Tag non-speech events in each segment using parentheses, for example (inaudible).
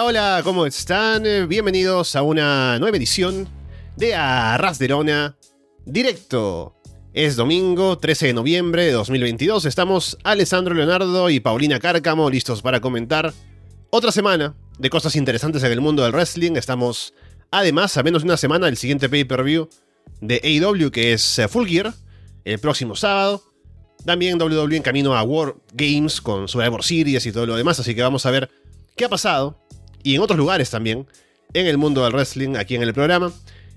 Hola, ¿cómo están? Eh, Bienvenidos a una nueva edición de Arras de Lona Directo. Es domingo 13 de noviembre de 2022. Estamos Alessandro Leonardo y Paulina Cárcamo listos para comentar otra semana de cosas interesantes en el mundo del wrestling. Estamos además a menos de una semana del siguiente pay-per-view de AEW que es eh, Full Gear el próximo sábado. También WWE en camino a War Games con Survivor Series y todo lo demás, así que vamos a ver qué ha pasado y en otros lugares también en el mundo del wrestling aquí en el programa.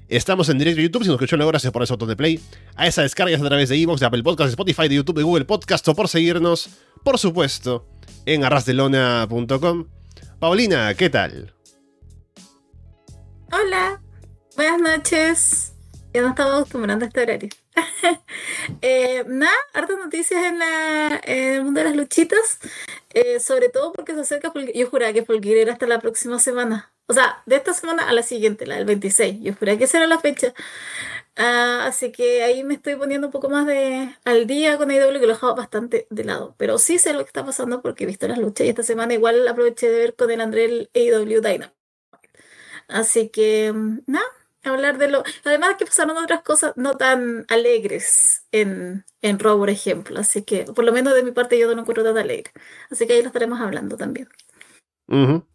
Estamos en directo de YouTube, si nos escuchó luego gracias por ese botón de play. A esa descargas a través de Evox, de Apple Podcasts, de Spotify, de YouTube, de Google Podcast o por seguirnos, por supuesto, en arrasdelona.com. Paulina, ¿qué tal? Hola, buenas noches. Ya no estamos acostumbrando a este horario. (laughs) eh, nada, hartas noticias en, la, el mundo de las luchitas. Eh, sobre todo porque se acerca. Yo juraba que Fulgir era hasta la próxima semana. O sea, de esta semana a la siguiente, la del 26. Yo juraba que esa era la fecha. Ah, así que ahí me estoy poniendo un poco más de al día con AEW que lo he dejado bastante de lado. Pero sí sé lo que está pasando porque he visto las luchas y esta semana igual aproveché de ver con el André el AEW Dynamite. Así que, mm, nada, hablar de lo. Además que pasaron otras cosas no tan alegres en, en Raw, por ejemplo. Así que, por lo menos de mi parte, yo no lo encuentro tan alegre. Así que ahí lo estaremos hablando también. Ujú.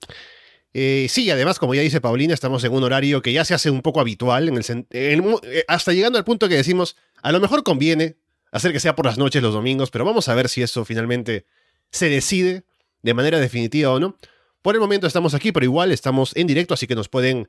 Eh, sí, además, como ya dice Paulina, estamos en un horario que ya se hace un poco habitual, en el eh, hasta llegando al punto que decimos, a lo mejor conviene hacer que sea por las noches los domingos, pero vamos a ver si eso finalmente se decide de manera definitiva o no. Por el momento estamos aquí, pero igual estamos en directo, así que nos pueden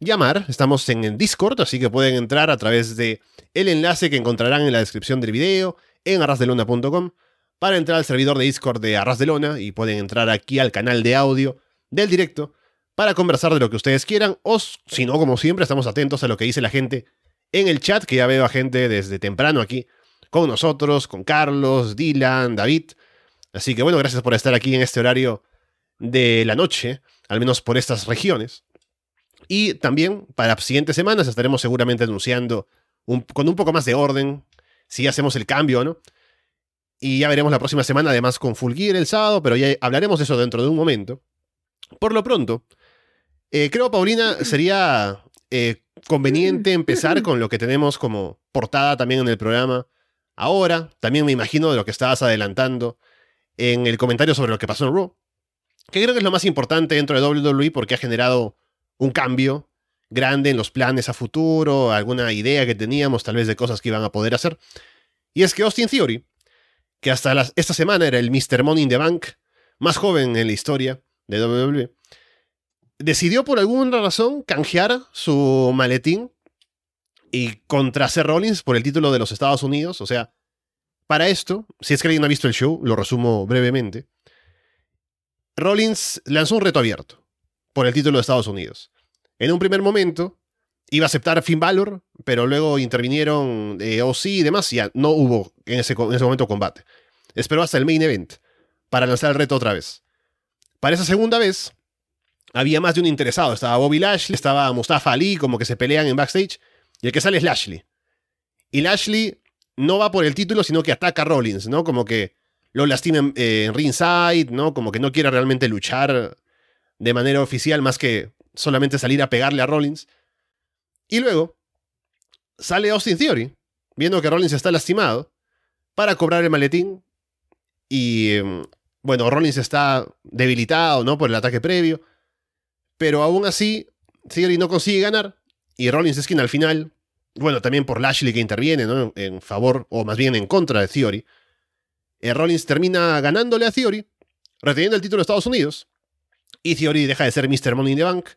llamar. Estamos en el Discord, así que pueden entrar a través de el enlace que encontrarán en la descripción del video en arrasdelona.com para entrar al servidor de Discord de Arras y pueden entrar aquí al canal de audio del directo para conversar de lo que ustedes quieran o si no, como siempre, estamos atentos a lo que dice la gente en el chat, que ya veo a gente desde temprano aquí con nosotros, con Carlos, Dylan, David. Así que bueno, gracias por estar aquí en este horario de la noche, al menos por estas regiones. Y también para las siguientes semanas estaremos seguramente anunciando un- con un poco más de orden si hacemos el cambio o no. Y ya veremos la próxima semana, además con Full Gear el sábado, pero ya hablaremos de eso dentro de un momento. Por lo pronto, eh, creo, Paulina, sería eh, conveniente empezar con lo que tenemos como portada también en el programa ahora. También me imagino de lo que estabas adelantando en el comentario sobre lo que pasó en Raw. Que creo que es lo más importante dentro de WWE porque ha generado un cambio grande en los planes a futuro, alguna idea que teníamos tal vez de cosas que iban a poder hacer. Y es que Austin Theory, que hasta esta semana era el Mr. Money in the Bank más joven en la historia de WWE, decidió por alguna razón canjear su maletín y contra Rollins por el título de los Estados Unidos. O sea, para esto, si es que alguien ha visto el show, lo resumo brevemente. Rollins lanzó un reto abierto por el título de Estados Unidos. En un primer momento iba a aceptar Finn Balor, pero luego intervinieron eh, OC y demás y ya no hubo en ese, en ese momento combate. Esperó hasta el main event para lanzar el reto otra vez. Para esa segunda vez, había más de un interesado. Estaba Bobby Lashley, estaba Mustafa Ali, como que se pelean en backstage, y el que sale es Lashley. Y Lashley no va por el título, sino que ataca a Rollins, ¿no? Como que lo lastima en, eh, en ringside, ¿no? Como que no quiere realmente luchar de manera oficial, más que solamente salir a pegarle a Rollins. Y luego sale Austin Theory, viendo que Rollins está lastimado, para cobrar el maletín. Y em, bueno, Rollins está debilitado, ¿no? Por el ataque previo. Pero aún así, Theory no consigue ganar. Y Rollins es quien al final, bueno, también por Lashley que interviene, ¿no? En favor, o más bien en contra de Theory. eh, Rollins termina ganándole a Theory, reteniendo el título de Estados Unidos. Y Theory deja de ser Mr. Money in the Bank.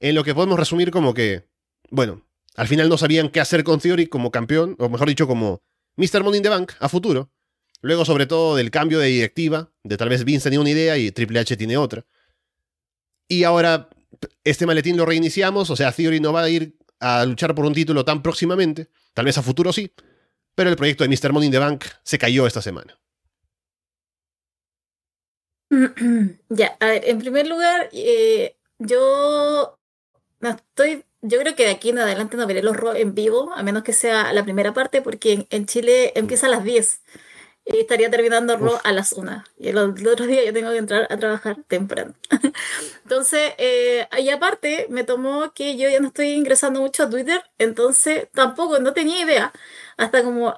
En lo que podemos resumir como que, bueno, al final no sabían qué hacer con Theory como campeón, o mejor dicho, como Mr. Money in the Bank a futuro. Luego, sobre todo, del cambio de directiva, de tal vez Vince tenía una idea y Triple H tiene otra. Y ahora este maletín lo reiniciamos, o sea, Theory no va a ir a luchar por un título tan próximamente, tal vez a futuro sí, pero el proyecto de Mr. Money in the Bank se cayó esta semana. (clears throat) Ya, a ver, en primer lugar, eh, yo no estoy, yo creo que de aquí en adelante no veré los Raw en vivo, a menos que sea la primera parte, porque en, en Chile empieza a las 10. y estaría terminando Raw a las una. Y el, otro día yo tengo que entrar a trabajar temprano. (laughs) entonces, eh, y aparte, me tomó que yo ya no estoy ingresando mucho a Twitter, entonces tampoco, no tenía idea. Hasta como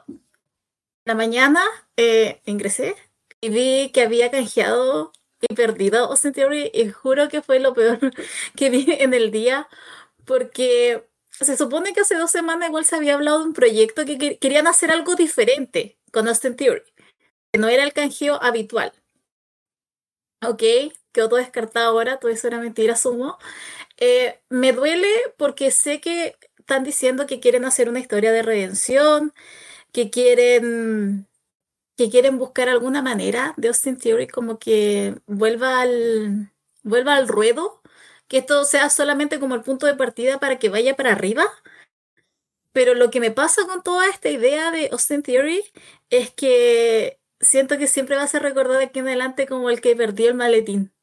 la mañana eh, ingresé y vi que había canjeado y perdido Austin Theory y juro que fue lo peor (laughs) que vi en el día porque se supone que hace dos semanas igual se había hablado de un proyecto que, querían hacer algo diferente con Austin Theory, que no era el canjeo habitual. Ok, quedó todo descartado ahora, todo eso era mentira, sumo. Eh, me duele porque sé que están diciendo que quieren hacer una historia de redención, que quieren que quieren buscar alguna manera de Austin Theory como que vuelva al vuelva al ruedo que esto sea solamente como el punto de partida para que vaya para arriba. Pero lo que me pasa con toda esta idea de Austin Theory es que siento que siempre va a ser recordado aquí en adelante como el que perdió el maletín.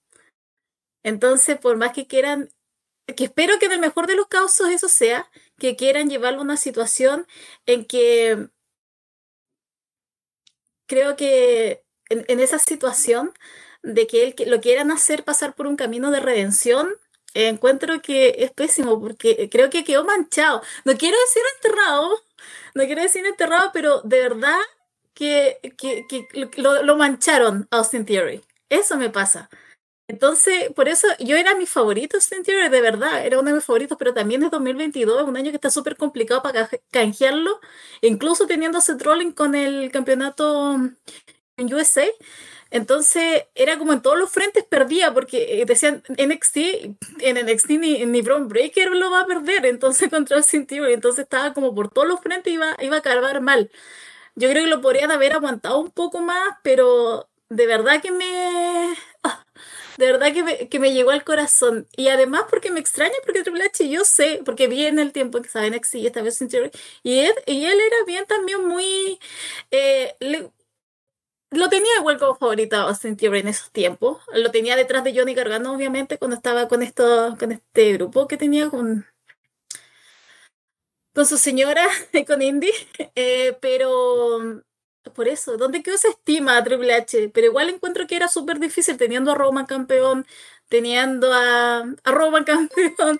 Entonces, por más que quieran, que espero que en el mejor de los casos eso sea, que quieran llevarlo a una situación en que creo que en, en esa situación de que él lo quieran hacer pasar por un camino de redención, encuentro que es pésimo porque creo que quedó manchado. No quiero decir enterrado, no quiero decir enterrado, pero de verdad que, lo, mancharon a Austin Theory. Eso me pasa. Entonces, por eso yo era mi favorito, Austin Theory, de verdad, era uno de mis favoritos, pero también es 2022, es un año que está súper complicado para canjearlo, incluso teniendo ese trolling con el campeonato en USA. Entonces era como en todos los frentes perdía, porque eh, decían NXT, en NXT ni, ni Braun Breaker lo va a perder, entonces (laughs) contra el y entonces estaba como por todos los frentes iba, iba a acabar mal. Yo creo que lo podrían haber aguantado un poco más, pero de verdad que me... De verdad que me, que me llegó al corazón. Y además porque me extraña, porque Triple H yo sé, porque vi en el tiempo que estaba en NXT y esta vez en y él, y él era bien también muy... Eh, lo tenía igual como favorito Austin Theory en esos tiempos. Lo tenía detrás de Johnny Gargano, obviamente, cuando estaba con esto, con este grupo que tenía con, con su señora (laughs) y con Indy. Eh, pero por eso, ¿dónde quedó esa estima a Triple H? Pero igual encuentro que era súper difícil teniendo a Roman campeón, teniendo a, Roman (laughs) campeón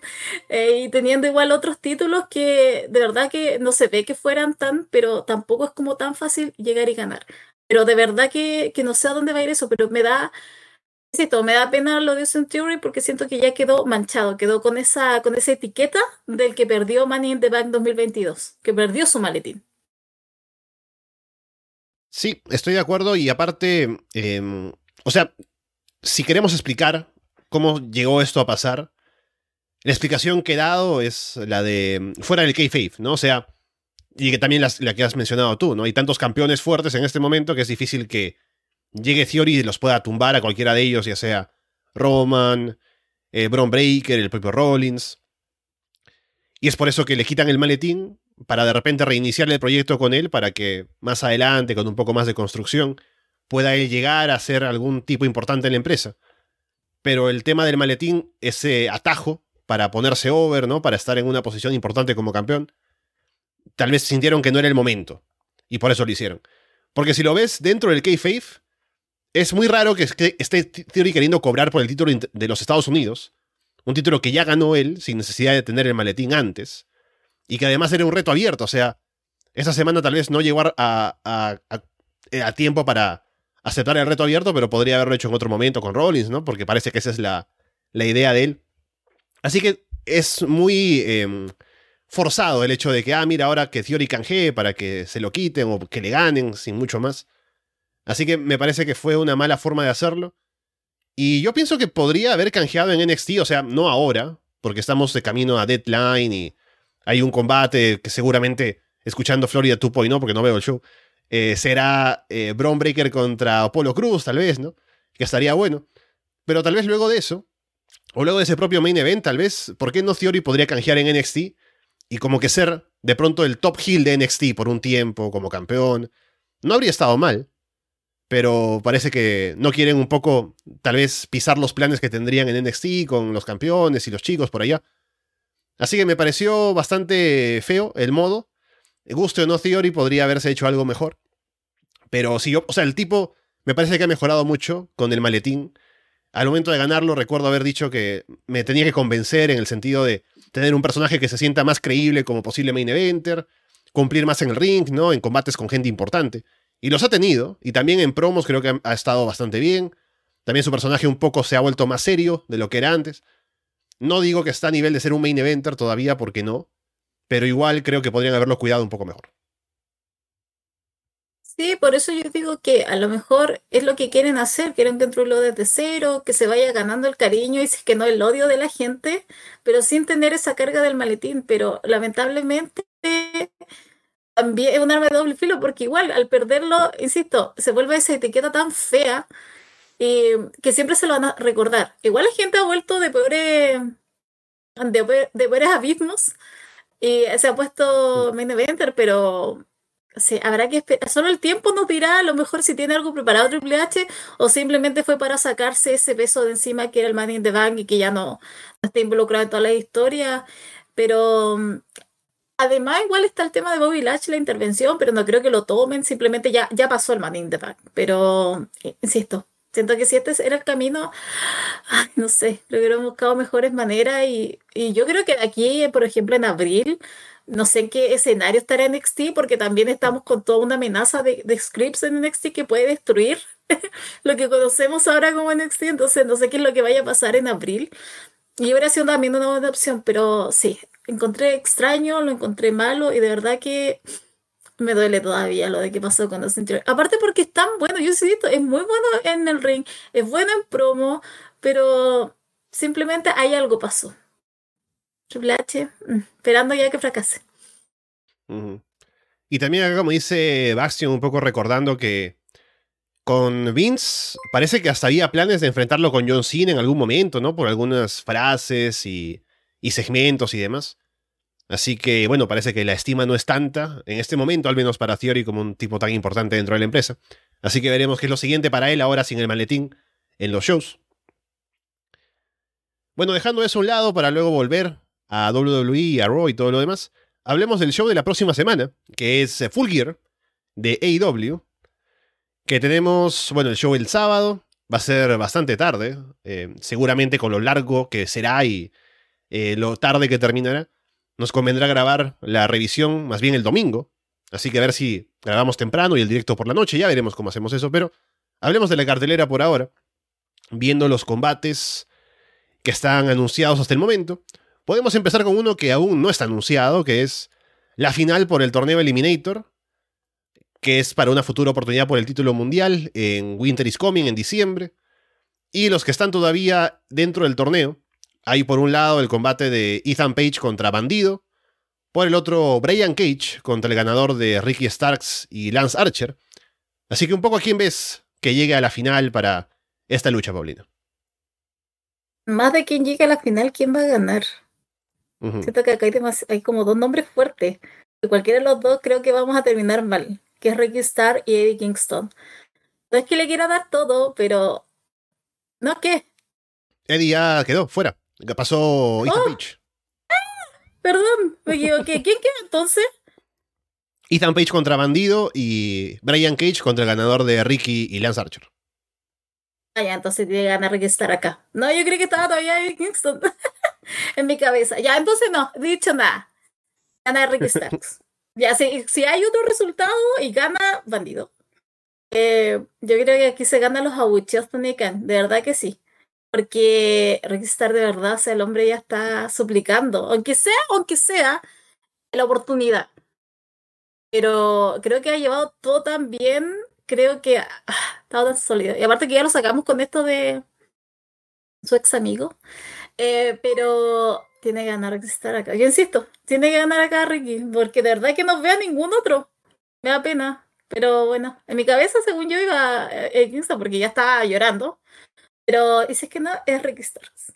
eh, y teniendo igual otros títulos que de verdad que no se ve que fueran tan, pero tampoco es como tan fácil llegar y ganar. Pero de verdad que, no sé a dónde va a ir eso, pero me da, me da pena lo de Century porque siento que ya quedó manchado, quedó con esa, con esa etiqueta del que perdió Money in the Bank 2022, que perdió su maletín. Sí, estoy de acuerdo y aparte, em, o sea, si queremos explicar cómo llegó esto a pasar, la explicación que he dado es la de fuera del kayfabe, ¿no? O sea, y que también la que has mencionado tú, ¿no? Hay tantos campeones fuertes en este momento que es difícil que llegue Theory y los pueda tumbar a cualquiera de ellos, ya sea Roman, eh, Braun Breaker, el propio Rollins. Y es por eso que le quitan el maletín para de repente reiniciar el proyecto con él para que más adelante, con un poco más de construcción, pueda él llegar a ser algún tipo importante en la empresa. Pero el tema del maletín, ese atajo para ponerse over, ¿no? Para estar en una posición importante como campeón, tal vez sintieron que no era el momento. Y por eso lo hicieron. Porque si lo ves dentro del K-Faith, es muy raro que esté Theory queriendo cobrar por el título de los Estados Unidos. Un título que ya ganó él sin necesidad de tener el maletín antes. Y que además era un reto abierto. O sea, esa semana tal vez no llegó a, a, a, tiempo para aceptar el reto abierto, pero podría haberlo hecho en otro momento con Rollins, ¿no? Porque parece que esa es la, la idea de él. Así que es muy em, forzado el hecho de que, ah, mira, ahora que Theory canjee para que se lo quiten o que le ganen, sin mucho más. Así que me parece que fue una mala forma de hacerlo. Y yo pienso que podría haber canjeado en NXT, o sea, no ahora, porque estamos de camino a Deadline y hay un combate que seguramente, escuchando Florida 2.0, porque no veo el show, eh, será eh, Braun Breaker contra Apollo Cruz, tal vez, ¿no? Que estaría bueno. Pero tal vez luego de eso, o luego de ese propio main event, tal vez, ¿por qué no Theory podría canjear en NXT? y como que ser de pronto el top heel de NXT por un tiempo como campeón. No habría estado mal, pero parece que no quieren un poco tal vez pisar los planes que tendrían en NXT con los campeones y los chicos por allá. Así que me pareció bastante feo el modo. Gusto o no Theory podría haberse hecho algo mejor. Pero sí, yo, o sea, el tipo me parece que ha mejorado mucho con el maletín. Al momento de ganarlo, recuerdo haber dicho que me tenía que convencer en el sentido de tener un personaje que se sienta más creíble como posible main eventer, cumplir más en el ring, ¿no? En combates con gente importante. Y los ha tenido, y también en promos creo que ha estado bastante bien. También su personaje un poco se ha vuelto más serio de lo que era antes. No digo que está a nivel de ser un main eventer todavía, porque no, pero igual creo que podrían haberlo cuidado un poco mejor. Sí, por eso yo digo que a lo mejor es lo que quieren hacer, quieren controlarlo desde cero, que se vaya ganando el cariño y es que no el odio de la gente, pero sin tener esa carga del maletín. Pero lamentablemente también es un arma de doble filo porque igual al perderlo, insisto, se vuelve esa etiqueta tan fea eh, que siempre se lo van a recordar. Igual la gente ha vuelto de peores, de, de peores abismos y se ha puesto main eventer, pero sí, habrá que esperar. Solo el tiempo nos dirá a lo mejor si tiene algo preparado Triple H o simplemente fue para sacarse ese peso de encima que era el Man in the Bank y que ya no, está involucrado en toda la historia. Pero además igual está el tema de Bobby Lashley, la intervención, pero no creo que lo tomen, simplemente ya, ya pasó el Man in the Bank. Pero, eh, insisto, Siento que si este era el camino, no sé, creo que hemos buscado mejores maneras y, y, yo creo que aquí, por ejemplo, en abril, no sé en qué escenario estará NXT porque también estamos con toda una amenaza de, scripts en NXT que puede destruir (laughs) lo que conocemos ahora como NXT, entonces no sé qué es lo que vaya a pasar en abril. Y hubiera sido también una buena opción, pero sí, encontré extraño, lo encontré malo y de verdad que me duele todavía lo de qué pasó con los interiores. Aparte porque es tan bueno, yo insisto, es muy bueno en el ring, es bueno en promo, pero simplemente hay algo pasó. Triple H, mm, esperando ya que fracase. Y también acá, como dice Bastion, un poco recordando que con Vince parece que hasta había planes de enfrentarlo con John Cena en algún momento, ¿no? Por algunas frases y, y segmentos y demás. Así que, bueno, parece que la estima no es tanta, en este momento, al menos para Theory, como un tipo tan importante dentro de la empresa. Así que veremos qué es lo siguiente para él ahora sin el maletín en los shows. Bueno, dejando eso a un lado para luego volver a WWE, a Raw y todo lo demás, hablemos del show de la próxima semana, que es Full Gear de AEW, que tenemos, bueno, el show el sábado, va a ser bastante tarde, eh, seguramente con lo largo que será y eh, lo tarde que terminará nos convendrá grabar la revisión más bien el domingo. Así que a ver si grabamos temprano y el directo por la noche, ya veremos cómo hacemos eso, pero hablemos de la cartelera por ahora, viendo los combates que están anunciados hasta el momento. Podemos empezar con uno que aún no está anunciado, que es la final por el torneo Eliminator, que es para una futura oportunidad por el título mundial en Winter is Coming en diciembre. Y los que están todavía dentro del torneo, hay por un lado el combate de Ethan Page contra Bandido, por el otro Brian Cage contra el ganador de Ricky Starks y Lance Archer. Así que un poco a quién ves que llegue a la final para esta lucha, Paulina. Más de quién llegue a la final, ¿quién va a ganar? Siento que acá hay, hay, como dos nombres fuertes. De cualquiera de los dos creo que vamos a terminar mal, que es Ricky Stark y Eddie Kingston. No es que le quiera dar todo, pero... ¿No qué? Eddie ya quedó fuera. ¿Qué pasó Ethan oh. Page? perdón, me equivoqué. ¿Quién queda entonces? Ethan Page contra Bandido y Brian Cage contra el ganador de Ricky y Lance Archer. Ah, ya, entonces tiene que ganar Ricky estar acá. No, yo creí que estaba todavía en Kingston. (laughs) en mi cabeza. Ya, entonces no, dicho nada. Gana Ricky Starks. (laughs) ya, si, si hay otro resultado y gana Bandido. Eh, yo creo que aquí se ganan los abucheos de verdad que sí porque Rickstar de verdad, o sea, el hombre ya está suplicando, aunque sea, aunque sea la oportunidad. Pero creo que ha llevado todo tan bien, creo que ha estado tan sólido. Y aparte que ya lo sacamos con esto de su ex amigo, eh, pero tiene que ganar Rickstar acá. Yo insisto, tiene que ganar acá Ricky, porque de verdad que no vea ningún otro. Me da pena. Pero bueno, en mi cabeza, según yo, iba eh, Kingston porque ya estaba llorando. Pero dices que no, es Ricky Starks.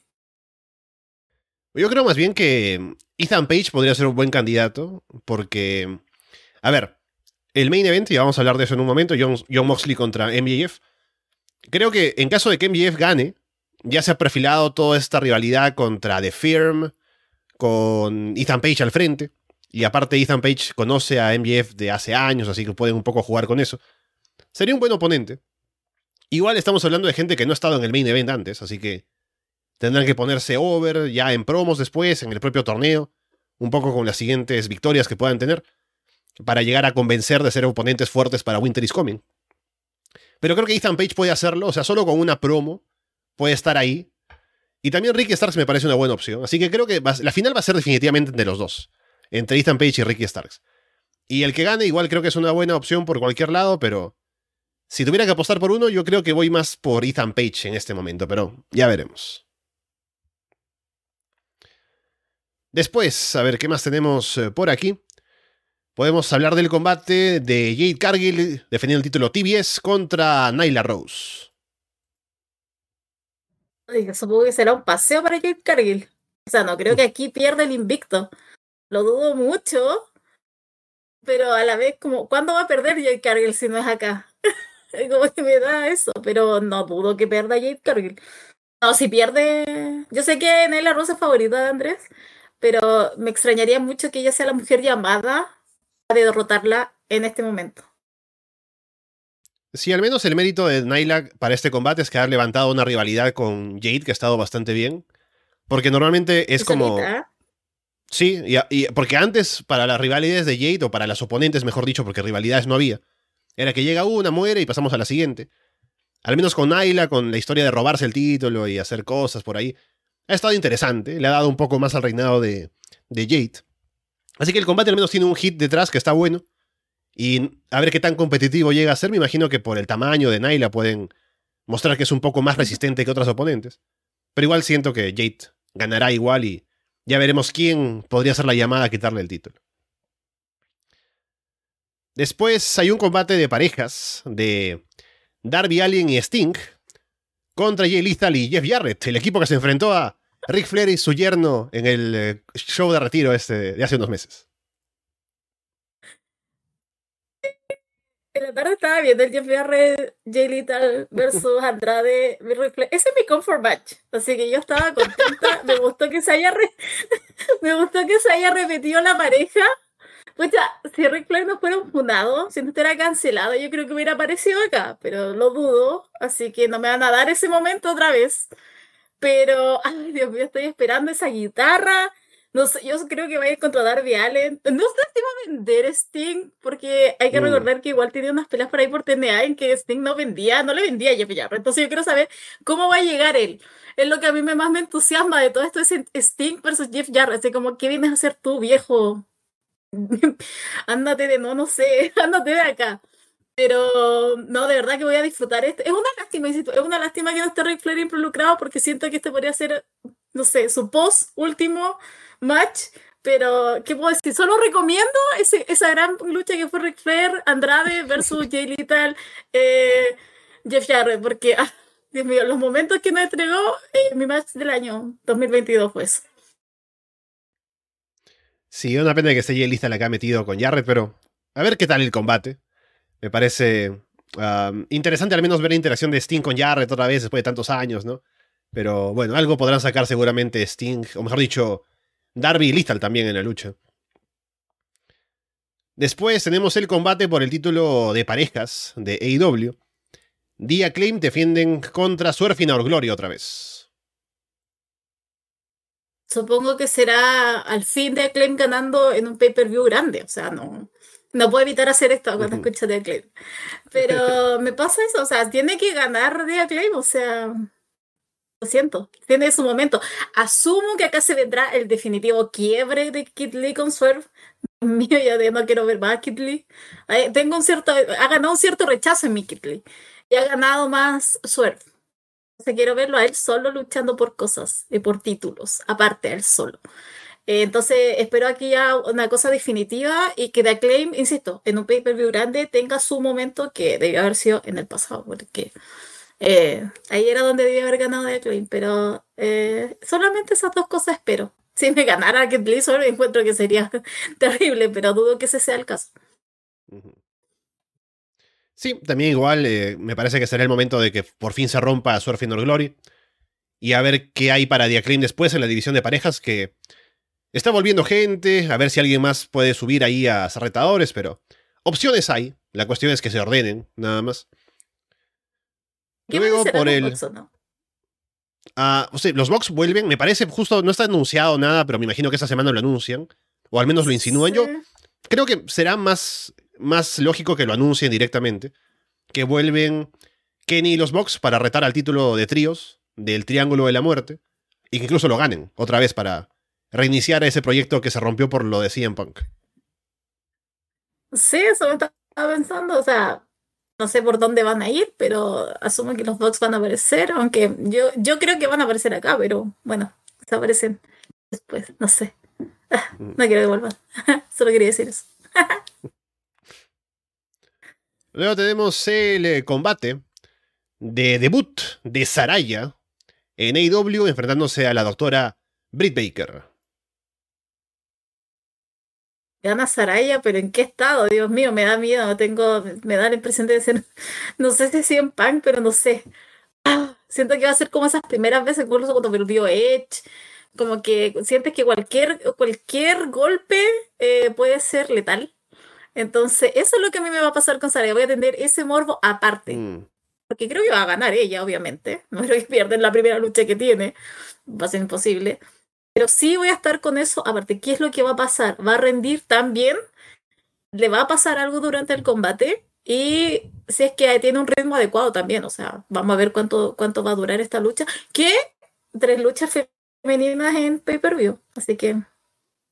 Yo creo más bien que Ethan Page podría ser un buen candidato, porque, a ver, el main event, y vamos a hablar de eso en un momento, John, Moxley contra MJF. Creo que en caso de que MJF gane, ya se ha perfilado toda esta rivalidad contra The Firm, con Ethan Page al frente. Y aparte, Ethan Page conoce a MJF de hace años, así que pueden un poco jugar con eso. sería un buen oponente. Igual estamos hablando de gente que no ha estado en el main event antes, así que tendrán que ponerse over ya en promos después, en el propio torneo, un poco con las siguientes victorias que puedan tener, para llegar a convencer de ser oponentes fuertes para Winter is Coming. Pero creo que Ethan Page puede hacerlo, o sea, solo con una promo puede estar ahí. Y también Ricky Starks me parece una buena opción. Así que creo que la final va a ser definitivamente entre los dos. Entre Ethan Page y Ricky Starks. Y el que gane igual creo que es una buena opción por cualquier lado, pero si tuviera que apostar por uno, yo creo que voy más por Ethan Page en este momento, pero ya veremos. Después, a ver, ¿qué más tenemos eh, por aquí? Podemos hablar del combate de Jade Cargill defendiendo el título TBS contra Nyla Rose. supongo que será un paseo para Jade Cargill. O sea, no creo que aquí pierda el invicto. Lo dudo mucho, pero a la vez, ¿cuándo va a perder Jade Cargill si no es acá? (laughs) como que me da eso, pero no dudo que pierda Jade Cargill. No, si pierde. Yo sé que Rose es favorita de Andrés, pero me extrañaría mucho que ella sea la mujer llamada de derrotarla en este momento. Sí, al menos el mérito de Nyla para este combate es que ha levantado una rivalidad con Jade que ha estado bastante bien. Porque normalmente es como. Sí, y, porque antes para las rivalidades de Jade, o para las oponentes, mejor dicho, porque rivalidades no había, era que llega una, muere y pasamos a la siguiente. Al menos con Nyla, con la historia de robarse el título y hacer cosas por ahí. Ha estado interesante, le ha dado un poco más al reinado de, de Jade. Así que el combate al menos tiene un hit detrás que está bueno. Y a ver qué tan competitivo llega a ser. Me imagino que por el tamaño de Naila pueden mostrar que es un poco más resistente que otros oponentes. Pero igual siento que Jade ganará igual y ya veremos quién podría ser la llamada a quitarle el título. Después hay un combate de parejas de Darby Allin y Sting contra Jay Lethal y Jeff Jarrett, el equipo que se enfrentó a Rick Flair y su yerno en el eh, show de retiro este de hace unos meses. En la tarde estaba viendo el Jeff Jarrett, Jay Little versus Andrade, Rick Flair. Ese es mi comfort match. Así que yo estaba contenta. me gustó que se haya (laughs) me gustó que se haya repetido la pareja. Pucha, si Rick Flair no fuera un fundado, si no estuviera cancelado, yo creo que hubiera aparecido acá, pero lo dudo, así que no me van a dar ese momento otra vez. Pero, (laughs) ay, Dios mío, estoy esperando esa guitarra. No sé, yo creo que vaya a contratar Darby Allen. No sé si va a vender Sting, porque hay que mm. recordar que igual tenía unas peleas por ahí por TNA en que Sting no vendía, no le vendía a Jeff Jarrett. Entonces yo quiero saber cómo va a llegar él. Es lo que a mí me más me entusiasma de todo esto, es Sting versus Jeff Jarrett. Así como, ¿qué vienes a hacer tú, viejo? (laughs) ándate de, no, no sé, (laughs) ándate de acá. Pero no, de verdad que voy a disfrutar. Este. Es una lástima, es una lástima que no esté Ric Flair involucrado porque siento que este podría ser, no sé, su post último match. Pero, ¿qué puedo decir? Solo recomiendo ese, esa gran lucha que fue Ric Flair, Andrade versus (laughs) Jay Little, eh, Jeff Jarrett, porque, ah, Dios mío, los momentos que nos entregó eh, mi match del año 2022 pues. Sí, una pena que esté Jay Little acá metido con Jarrett, pero a ver qué tal el combate. Me parece interesante al menos ver la interacción de Sting con Jarrett otra vez después de tantos años, ¿no? Pero bueno, algo podrán sacar seguramente Sting, o mejor dicho, Darby y Lethal también en la lucha. Después tenemos el combate por el título de parejas de AEW. Dia Claim defienden contra Our Glory otra vez. Supongo que será al fin de Claim ganando en un pay-per-view grande, o sea, no, no puedo evitar hacer esto cuando escucho The Acclaim. Pero (laughs) me pasa eso, o sea, tiene que ganar The Acclaim, o sea, lo siento, tiene su momento. Asumo que acá se vendrá el definitivo quiebre de Kid Lee con Swerve. Mío, ya de no quiero ver más a Kid Lee. Tengo un cierto, ha ganado un cierto rechazo en mi Kid Lee. Y ha ganado más Swerve. Sea, quiero verlo a él solo luchando por cosas y por títulos, aparte a él solo. Eh, entonces, espero aquí ya una cosa definitiva y que The Acclaim, insisto, en un pay-per-view grande tenga su momento que debe haber sido en el pasado, porque eh, ahí era donde debía haber ganado The Acclaim, pero eh, solamente esas dos cosas espero. Si me ganara Kid Blizzard, encuentro que sería (laughs) terrible, pero dudo que ese sea el caso. Sí, también igual me parece que será el momento de que por fin se rompa Surfing or Glory y a ver qué hay para Acclaim después en la división de parejas que Está volviendo gente, a ver si alguien más puede subir ahí a ser retadores, pero opciones hay. La cuestión es que se ordenen, nada más. ¿Qué Luego por el- Bucks o no? Ah, o sea, los Bucks vuelven, me parece justo, no está anunciado nada, pero me imagino que esta semana lo anuncian. O al menos lo insinúan. Yo creo que será más, más lógico que lo anuncien directamente. Que vuelven Kenny y los Bucks para retar al título de tríos del Triángulo de la Muerte. Y que incluso lo ganen otra vez para reiniciar ese proyecto que se rompió por lo de CM Punk. Sí, eso me estaba pensando, o sea, no sé por dónde van a ir, pero asumo que los Bucks van a aparecer, aunque yo, yo creo que van a aparecer acá, pero bueno, se aparecen después, no sé. Ah, Mm. no quiero que vuelvan, (laughs) solo quería decir eso. (laughs) Luego tenemos el eh, combate de debut de Saraya en AEW enfrentándose a la doctora Britt Baker. Gana Saraya, pero ¿en qué estado? Dios mío, me da miedo, tengo, me da la impresión de ser, (laughs) no sé si es en Punk, pero no sé. Ah, siento que va a ser como esas primeras veces, incluso cuando perdió Edge, como que sientes que cualquier, cualquier golpe eh, puede ser letal. Entonces, eso es lo que a mí me va a pasar con Saraya. Voy a tener ese morbo aparte. Mm. Porque creo que va a ganar ella, obviamente. (laughs) No creo que pierden la primera lucha que tiene. Va a ser imposible. Pero sí voy a estar con eso. Aparte, ¿qué es lo que va a pasar? ¿Va a rendir tan bien? ¿Le va a pasar algo durante el combate? Y si es que tiene un ritmo adecuado también. O sea, vamos a ver cuánto, cuánto va a durar esta lucha. Que tres luchas femeninas en pay-per-view. Así que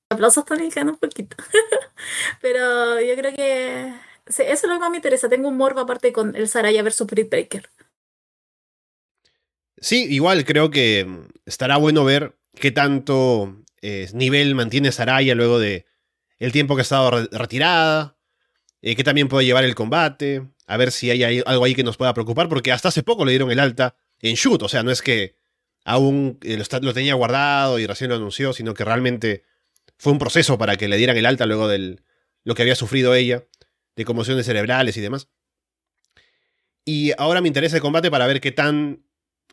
aplausos también un poquito. (laughs) Pero yo creo que eso es lo que más me interesa. Tengo un morbo aparte con el Saraya versus Britt Baker. Sí, igual creo que mm, estará bueno ver qué tanto eh, nivel mantiene Saraya luego de el tiempo que ha estado re- retirada, eh, qué también puede llevar el combate, a ver si hay algo ahí que nos pueda preocupar, porque hasta hace poco le dieron el alta en shoot, o sea, no es que aún eh, lo tenía guardado y recién lo anunció, sino que realmente fue un proceso para que le dieran el alta luego de lo que había sufrido ella, de conmociones cerebrales y demás. Y ahora me interesa el combate para ver qué tan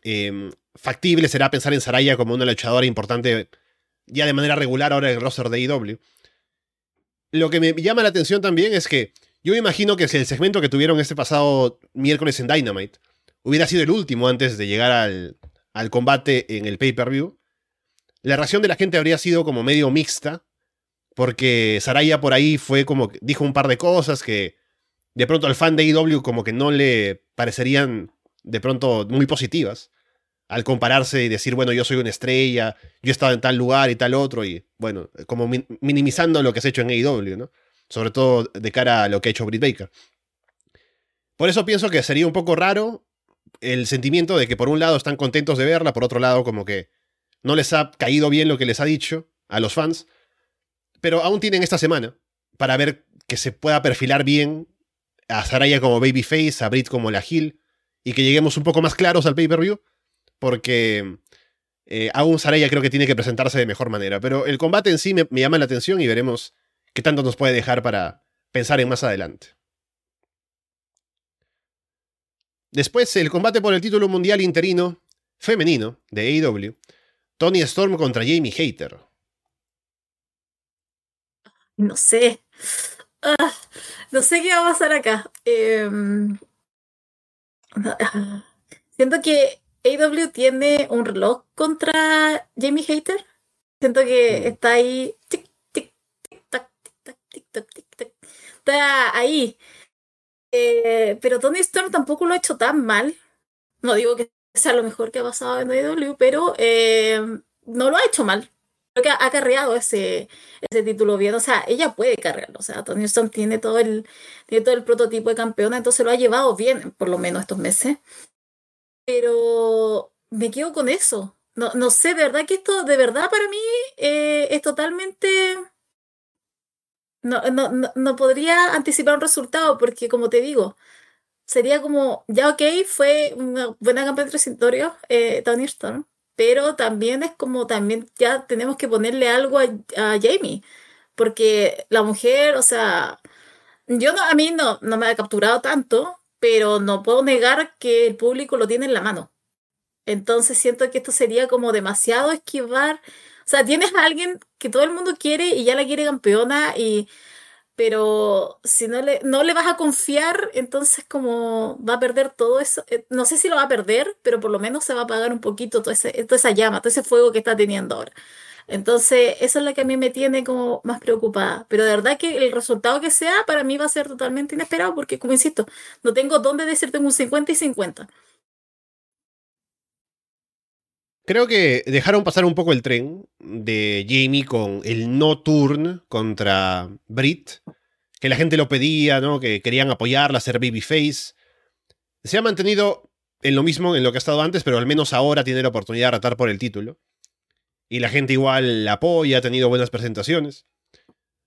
eh, factible será pensar en Saraya como una luchadora importante ya de manera regular ahora en el roster de AEW. Lo que me llama la atención también es que yo me imagino que si el segmento que tuvieron este pasado miércoles en Dynamite hubiera sido el último antes de llegar al combate en el pay-per-view, la reacción de la gente habría sido como medio mixta, porque Saraya por ahí fue como dijo un par de cosas que de pronto al fan de AEW como que no le parecerían de pronto muy positivas al compararse y decir, bueno, yo soy una estrella, yo he estado en tal lugar y tal otro, y bueno, como min- minimizando lo que se ha hecho en AEW, ¿no? Sobre todo de cara a lo que ha hecho Britt Baker. Por eso pienso que sería un poco raro el sentimiento de que por un lado están contentos de verla, por otro lado como que no les ha caído bien lo que les ha dicho a los fans, pero aún tienen esta semana para ver que se pueda perfilar bien a Saraya como babyface, a Britt como la heel, y que lleguemos un poco más claros al pay-per-view, porque eh, aún Saraya creo que tiene que presentarse de mejor manera. Pero el combate en sí me, me llama la atención y veremos qué tanto nos puede dejar para pensar en más adelante. Después, el combate por el título mundial interino femenino de AEW. Tony Storm contra Jamie Hater. No sé. Ah, no sé qué va a pasar acá. Em, siento que AW tiene un reloj contra Jamie Hater. Siento que Mm. está ahí. Tic, tic, tic, tac, tic, tac, tic, tac, tic, tac. Está ahí. Eh, pero Tony Storm tampoco lo ha hecho tan mal. No digo que sea lo mejor que ha pasado en AEW, pero eh, no lo ha hecho mal. Creo que ha carreado ese, ese título bien. O sea, ella puede cargarlo. O sea, Tony Storm tiene todo el, tiene todo el prototipo de campeona, entonces lo ha llevado bien, por lo menos estos meses. Pero me quedo con eso. No, no sé, de verdad que esto, de verdad para mí, eh, es totalmente. No, no, no, no podría anticipar un resultado, porque como te digo, sería como, ya ok, fue una buena campeona de territorio, eh, Tony Storm, pero también es como, también ya tenemos que ponerle algo a, a Jamie, porque la mujer, o sea, yo no, a mí no, no me ha capturado tanto, pero no puedo negar que el público lo tiene en la mano. Entonces siento que esto sería como demasiado esquivar. O sea, tienes a alguien que todo el mundo quiere y ya la quiere campeona y pero si no le, no le vas a confiar, entonces como va a perder todo eso, eh, no sé si lo va a perder, pero por lo menos se va a apagar un poquito toda, toda esa llama, todo ese fuego que está teniendo ahora. Entonces, eso es lo que a mí me tiene como más preocupada. Pero de verdad que el resultado que sea para mí va a ser totalmente inesperado porque, como insisto, no tengo dónde decirte un 50 y 50. Creo que dejaron pasar un poco el tren de Jamie con el no turn contra Brit, que la gente lo pedía, ¿no? Que querían apoyarla, hacer babyface. Se ha mantenido en lo mismo en lo que ha estado antes, pero al menos ahora tiene la oportunidad de ratar por el título y la gente igual la apoya, ha tenido buenas presentaciones.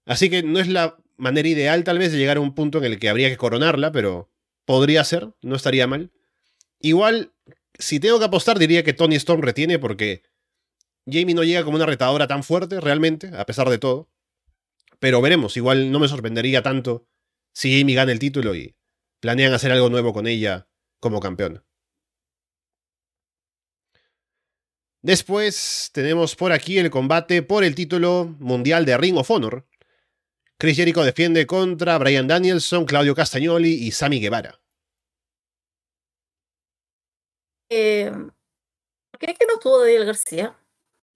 Así que no es la manera ideal tal vez de llegar a un punto en el que habría que coronarla, pero podría ser, no estaría mal. Igual, si tengo que apostar, diría que Tony Storm retiene porque Jamie no llega como una retadora tan fuerte realmente, a pesar de todo. Pero veremos, igual no me sorprendería tanto si Jamie gana el título y planean hacer algo nuevo con ella como campeona. Después tenemos por aquí el combate por el título mundial de Ring of Honor. Chris Jericho defiende contra Brian Danielson, Claudio Castagnoli y Sammy Guevara. Eh, ¿Por qué es que no estuvo Daniel García?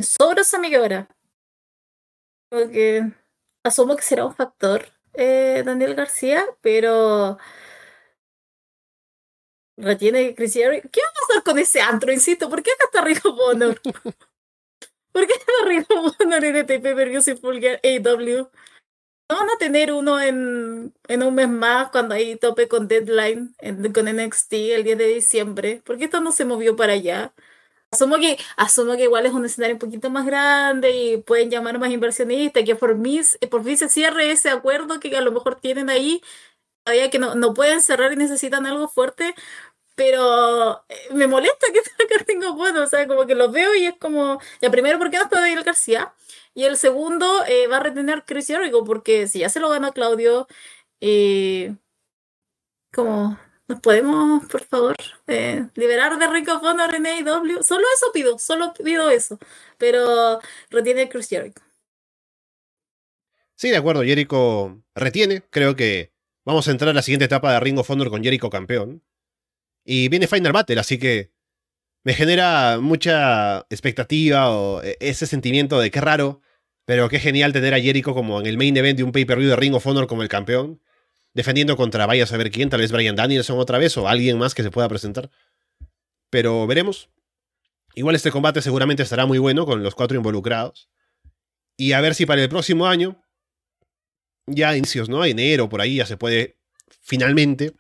Sobre Sammy Guevara. Porque asumo que será un factor eh, Daniel García, pero retiene Chris Jericho. ¿Qué va a pasar con ese antro, insisto? ¿Por qué acá está Rico Bonner? (laughs) ¿Por qué está Rico Bonner en ETP Vergus y Fulger AW? ¿No van a tener uno en, en un mes más cuando hay tope con Deadline, con NXT el 10 de diciembre? ¿Por qué esto no se movió para allá? Asumo que, asumo que igual es un escenario un poquito más grande y pueden llamar más inversionistas, que por, mis, por se cierre ese acuerdo que a lo mejor tienen ahí todavía que no, no pueden cerrar y necesitan algo fuerte, pero eh, me molesta que (laughs) acá tengo o sea, como que los veo y es como, ya primero, ¿por qué no está Daniel García? Y el segundo, eh, va a retener Chris Jericho, porque si ya se lo gana Claudio, eh, como, ¿nos podemos, por favor, eh, liberar de Rico of Honor en AEW? Solo eso pido, solo pido eso, pero retiene Chris Jericho. Sí, de acuerdo, Jericho retiene, creo que Vamos a entrar a la siguiente etapa de Ring of Honor con Jericho campeón. Y viene Final Battle, así que me genera mucha expectativa o e, ese sentimiento de qué raro, pero qué genial tener a Jericho como en el main event de un pay-per-view de Ring of Honor como el campeón, defendiendo contra vaya a saber quién, tal vez Brian Danielson otra vez o alguien más que se pueda presentar. Pero veremos. Igual este combate seguramente estará muy bueno con los cuatro involucrados. Y a ver si para el próximo año ya inicios, ¿no? Enero, por ahí ya se puede finalmente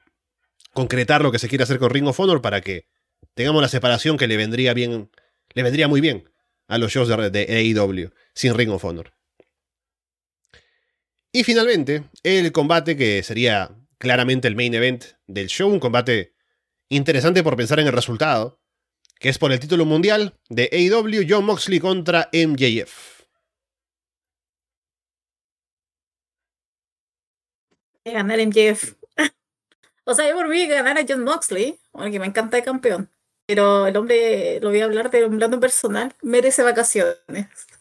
concretar lo que se quiere hacer con Ring of Honor para que tengamos la separación que le vendría bien, le vendría muy bien a los shows de, AEW sin Ring of Honor. Y finalmente, el combate que sería claramente el main event del show, un combate interesante por pensar en el resultado, que es por el título mundial de AEW, John Moxley contra MJF. ganar MJF. O sea, yo por mí ganar a John Moxley, porque me encanta el campeón. Pero el hombre, lo voy a hablar de un plano personal, merece vacaciones.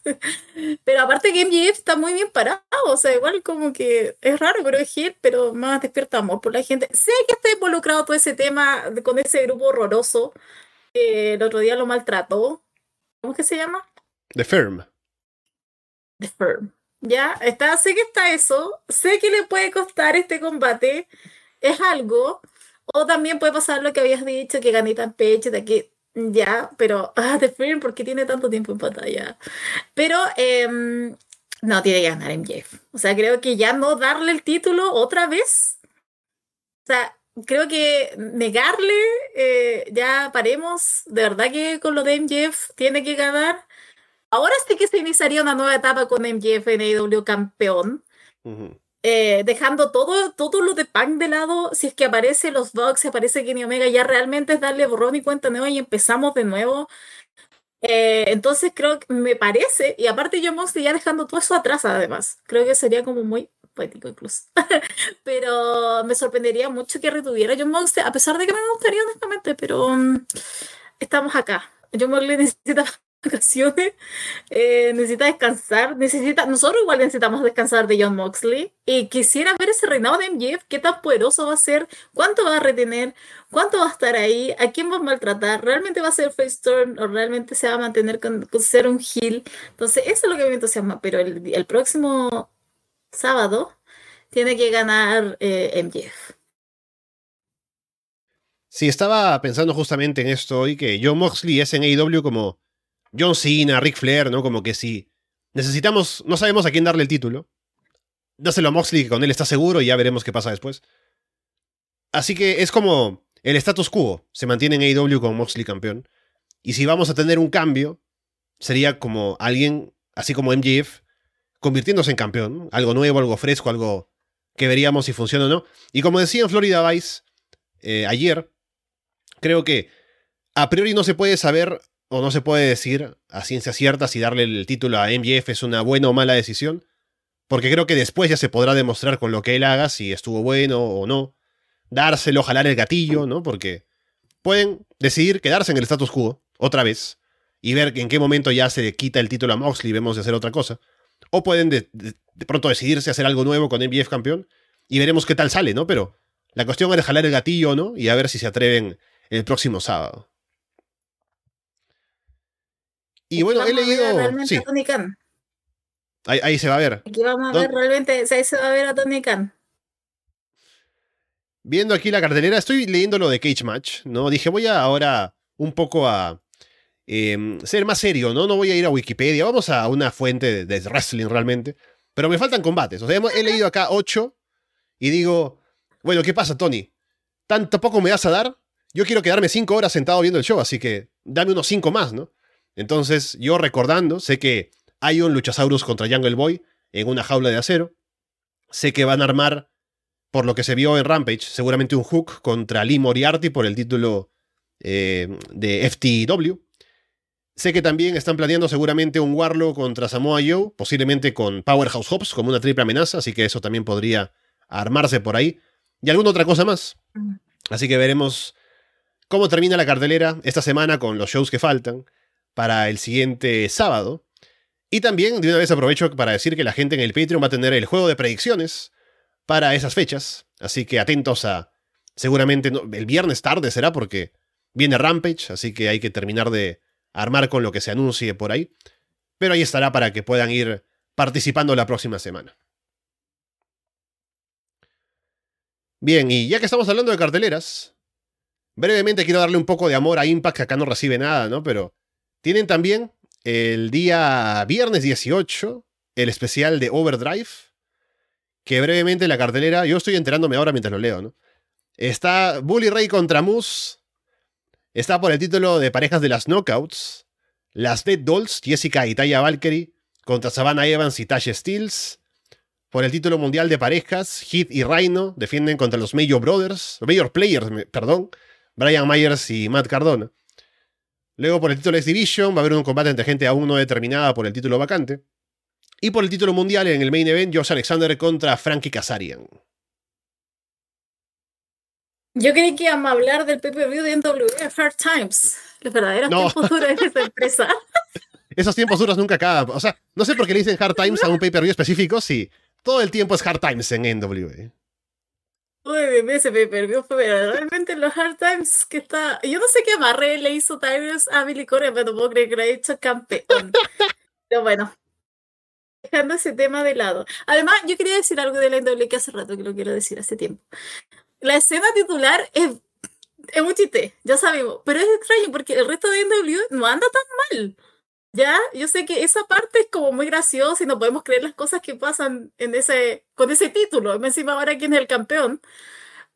(laughs) pero aparte que MJF está muy bien parado, o sea, igual como que es raro, pero es hit, pero más despierta amor por la gente. Sé que está involucrado todo ese tema con ese grupo horroroso. el otro día lo maltrató. ¿Cómo es que se llama? The Firm. The Firm. Ya, está, sé que está eso, sé que le puede costar este combate, es algo, o también puede pasar lo que habías dicho, que ganita pecho, de aquí, ya, pero, (laughs) ah, The Firm, ¿por qué tiene tanto tiempo en pantalla? Pero, em, no, tiene que ganar Jeff. O sea, creo que ya no darle el título otra vez, o sea, creo que negarle, eh, ya paremos, de verdad que con lo de Jeff tiene que ganar Ahora sí que se iniciaría una nueva etapa con MJF en AEW campeón. Eh, dejando todo, todo lo de Punk de lado, si es que aparece los Bucks, si aparece Kenny Omega, ya realmente es darle borrón y cuenta nueva y empezamos de nuevo. Eh, entonces creo que me parece, y aparte yo Moxley ya dejando todo eso atrás además, creo que sería como muy poético incluso. (laughs) pero me sorprendería mucho que retuviera John Moxley, a pesar de que me gustaría honestamente, pero mm, estamos acá. John Moxley (laughs) necesita vacaciones, eh, necesita descansar, necesita, nosotros igual necesitamos descansar de John Moxley y quisiera ver ese reinado de MJF, qué tan poderoso va a ser, cuánto va a retener, cuánto va a estar ahí, a quién va a maltratar, realmente va a ser face turn o realmente se va a mantener con, ser un heel. Entonces, eso es lo que me entusiasma, pero el, el próximo sábado tiene que ganar eh, MJF. Sí, estaba pensando justamente en esto hoy, que John Moxley es en AEW como John Cena, Ric Flair, ¿no? Como que si necesitamos, no sabemos a quién darle el título, dáselo a Moxley, que con él está seguro y ya veremos qué pasa después. Así que es como el status quo, se mantiene en AEW con Moxley campeón. Y si vamos a tener un cambio, sería como alguien, así como MJF, convirtiéndose en campeón, algo nuevo, algo fresco, algo que veríamos si funciona o no. Y como decía en Florida Vice eh, ayer, creo que a priori no se puede saber o no se puede decir a ciencia cierta si darle el título a MJF es una buena o mala decisión, porque creo que después ya se podrá demostrar con lo que él haga si estuvo bueno o no, dárselo, jalar el gatillo, ¿no? Porque pueden decidir quedarse en el status quo otra vez y ver en qué momento ya se quita el título a Moxley y vemos de hacer otra cosa, o pueden de, pronto decidirse hacer algo nuevo con MJF campeón y veremos qué tal sale, ¿no? Pero la cuestión es jalar el gatillo, ¿no? Y a ver si se atreven el próximo sábado. Y bueno, he leído. Sí. Ahí, ahí, se va a ver. Aquí vamos a ver realmente, ahí se va a ver a Tony Khan. Viendo aquí la cartelera, estoy leyendo lo de Cage Match, ¿no? Dije, voy a ahora un poco a em, ser más serio, ¿no? No voy a ir a Wikipedia, vamos a una fuente de, de wrestling realmente. Pero me faltan combates. O sea, he leído acá ocho y digo, bueno, ¿qué pasa, Tony? ¿Tanto poco me vas a dar? Yo quiero quedarme cinco horas sentado viendo el show, así que dame unos cinco más, ¿no? Entonces, yo recordando, sé que hay un Luchasaurus contra Jungle Boy en una jaula de acero. Sé que van a armar, por lo que se vio en Rampage, seguramente un hook contra Lee Moriarty por el título eh, de FTW. Sé que también están planeando seguramente un Warlock contra Samoa Joe, posiblemente con Powerhouse Hobbs como una triple amenaza, así que eso también podría armarse por ahí y alguna otra cosa más. Así que veremos cómo termina la cartelera esta semana con los shows que faltan para el siguiente sábado. Y también de una vez aprovecho para decir que la gente en el Patreon va a tener el juego de predicciones para esas fechas. Así que atentos a... Seguramente el viernes tarde será porque viene Rampage, así que hay que terminar de armar con lo que se anuncie por ahí. Pero ahí estará para que puedan ir participando la próxima semana. Bien, y ya que estamos hablando de carteleras, brevemente quiero darle un poco de amor a Impact, que acá no recibe nada, ¿no? Pero tienen también el día viernes 18 el especial de Overdrive, que brevemente la cartelera, yo estoy enterándome ahora mientras lo leo, ¿no? Está Bully Ray contra Moose, está por el título de parejas de las Knockouts, las Dead Dolls, Jessica y Taya Valkyrie, contra Savannah Evans y Tasha Steels, por el título mundial de parejas, Heath y Rhino defienden contra los Major Brothers, Major Players, perdón, Brian Myers y Matt Cardona. Luego por el título X Division va a haber un combate entre gente aún no determinada por el título vacante. Y por el título mundial en el main event, Josh Alexander contra Frankie Kazarian. Yo creí que íbamos a hablar del PPV de NWA Hard Times. Los verdaderos tiempos duros de esa empresa. (laughs) Esos tiempos duros nunca acaban. O sea, no sé por qué le dicen Hard Times a un pay-per-view específico si todo el tiempo es Hard Times en NWA. Uy, ese pay per fue realmente los Hard Times que está. Yo no sé qué amarre le hizo Tyrus a Billy Corgan, pero no puedo creer que lo haya hecho campeón. pero bueno, dejando ese tema de lado. Además, yo quería decir algo de la NWA que hace rato que lo quiero decir hace tiempo. La escena titular es, es un chiste, ya sabemos, pero es extraño porque el resto de NWA no anda tan mal. Ya, yo sé que esa parte es como muy graciosa y no podemos creer las cosas que pasan en ese, con ese título. Encima ahora quién es el campeón.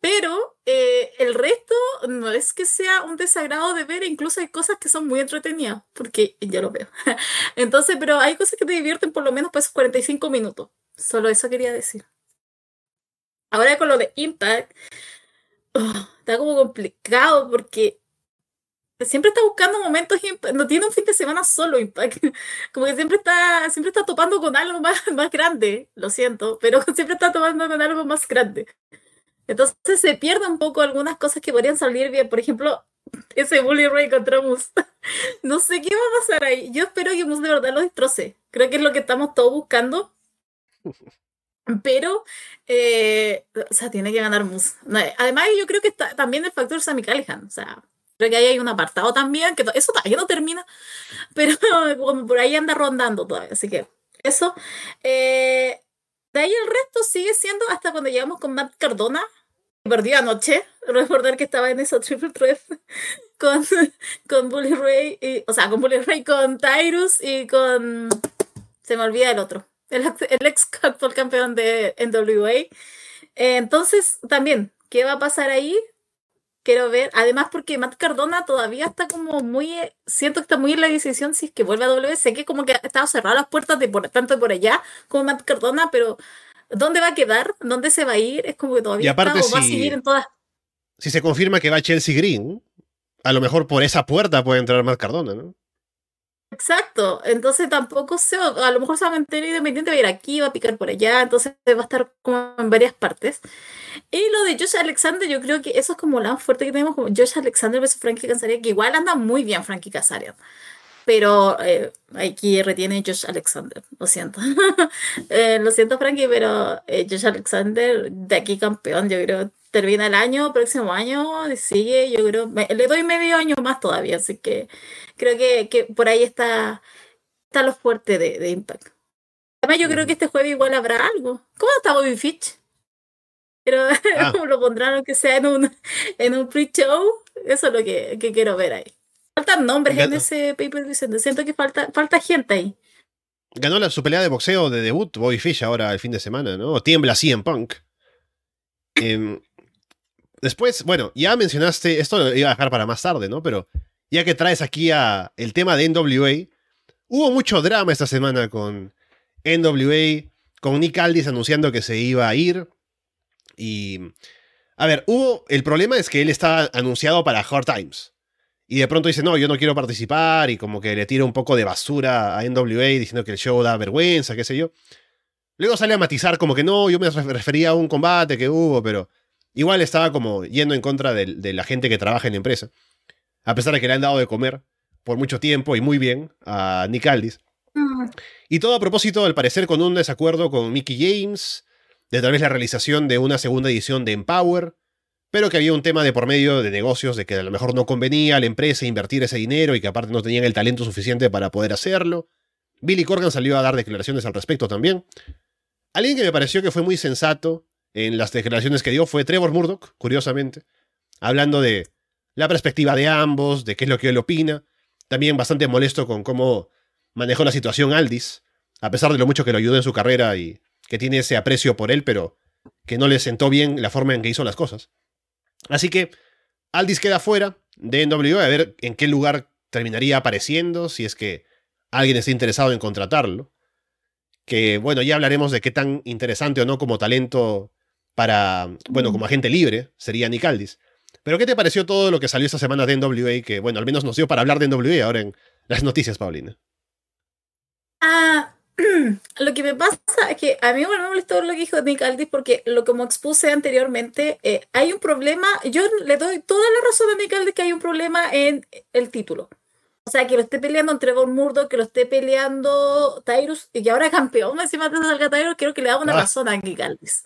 Pero eh, el resto no es que sea un desagrado de ver, incluso hay cosas que son muy entretenidas, porque yo lo veo. (laughs) Entonces, pero hay cosas que te divierten por lo menos pues 45 minutos. Solo eso quería decir. Ahora con lo de Impact, oh, está como complicado porque siempre está buscando momentos, no tiene un fin de semana solo Impact, (laughs) como que siempre está, siempre está topando con algo más, (laughs) más grande, lo siento, pero (laughs) siempre está topando con algo más grande. Entonces se pierde un poco algunas cosas que podrían salir bien, por ejemplo, ese Bully Ray contra Moose. no sé qué va a pasar ahí. Yo espero que Moose de verdad lo destroce. Creo que es lo que estamos todos buscando. Pero, eh, o sea, tiene que ganar Moose. Además, yo creo que está también el factor Sammy Callihan. O sea, creo que ahí hay un apartado también, que eso todavía no termina, (laughs) pero (laughs) como por ahí anda rondando todavía. Así que, eso. Eh, de ahí el resto sigue siendo hasta cuando llegamos con Matt Cardona, perdió anoche. (laughs) Recordar que estaba en esa triple threat con, con Bully Ray, y, o sea, con Bully Ray, con Tyrus y con. Se me olvida el otro. El, el ex actual campeón de NWA. entonces, también, ¿qué va a pasar ahí? Quiero ver. Además, porque Matt Cardona todavía está como muy. Siento que está muy en la decisión si es que vuelve a W. Sé que como que ha estado cerradas las puertas de por, tanto por allá como Matt Cardona, pero ¿Dónde va a quedar? ¿Dónde se va a ir? Es como que todavía va a seguir en todas. Si se confirma que va Chelsea Green, a lo mejor por esa puerta puede entrar más Cardona, ¿no? Exacto, entonces tampoco sé, a lo mejor se va a mantener independiente, va a ir aquí, va a picar por allá, entonces va a estar como en varias partes. Y lo de Josh Alexander, yo creo que eso es como la fuerte que tenemos, como Josh Alexander versus Frankie Kazarian, que igual anda muy bien Frankie Kazarian pero eh, aquí retiene Josh Alexander, lo siento. (laughs) Eh, lo siento, Frankie, pero eh, Josh Alexander, de aquí campeón, yo creo, termina el año, próximo año, sigue, yo creo, le doy medio año más todavía, así que creo que, que por ahí está, está lo fuerte de, de Impact. Además, yo creo que este jueves igual habrá algo. ¿Cómo está Bobby Fitch? Pero (laughs) ah. lo pondrán, aunque sea en un, en un pre-show, eso es lo que, que quiero ver ahí. Faltan nombres en ese paper Vicente. Siento que falta, falta gente ahí. Ganó la, su pelea de boxeo de debut, Bobby Fish, ahora el fin de semana, ¿no? Tiembla así en Punk. Em, después, bueno, ya mencionaste, esto lo iba a dejar para más tarde, ¿no? Pero ya que traes aquí el tema de NWA, hubo mucho drama esta semana con NWA, con Nick Aldis anunciando que se iba a ir. Y. A ver, hubo. El problema es que él estaba anunciado para Hard Times. Y de pronto dice, no, yo no quiero participar y como que le tira un poco de basura a NWA diciendo que el show da vergüenza, qué sé yo. Luego sale a matizar como que no, yo me refería a un combate que hubo, pero igual estaba como yendo en contra de, la gente que trabaja en la empresa. A pesar de que le han dado de comer por mucho tiempo y muy bien a Nick Aldis. Y todo a propósito, al parecer, con un desacuerdo con Mickey James, de tal vez la realización de una segunda edición de Empower, pero que había un tema de por medio de negocios de que a lo mejor no convenía a la empresa invertir ese dinero y que aparte no tenían el talento suficiente para poder hacerlo. Billy Corgan salió a dar declaraciones al respecto también. Alguien que me pareció que fue muy sensato en las declaraciones que dio fue Trevor Murdoch, curiosamente, hablando de la perspectiva de ambos, de qué es lo que él opina. También bastante molesto con cómo manejó la situación Aldis, a pesar de lo mucho que lo ayudó en su carrera y que tiene ese aprecio por él, pero que no le sentó bien la forma en que hizo las cosas. Así que Aldis queda fuera de NWA, a ver en qué lugar terminaría apareciendo, si es que alguien está interesado en contratarlo. Que bueno, ya hablaremos de qué tan interesante o no como talento para, bueno, como agente libre sería Nick Aldis. Pero ¿qué te pareció todo lo que salió esta semana de NWA? Que bueno, al menos nos dio para hablar de NWA ahora en las noticias, Paulina. Ah, (clears throat) lo que me pasa es que a mí me molestó lo que dijo Nick Aldis porque lo como expuse anteriormente, eh, hay un problema, yo le doy toda la razón a Nick Aldis que hay un problema en el título. O sea, que lo esté peleando entre Von Murdo, que lo esté peleando Tyrus y que ahora es campeón encima de salga Tyrus, quiero que le haga una ah. razón a Nick Aldis.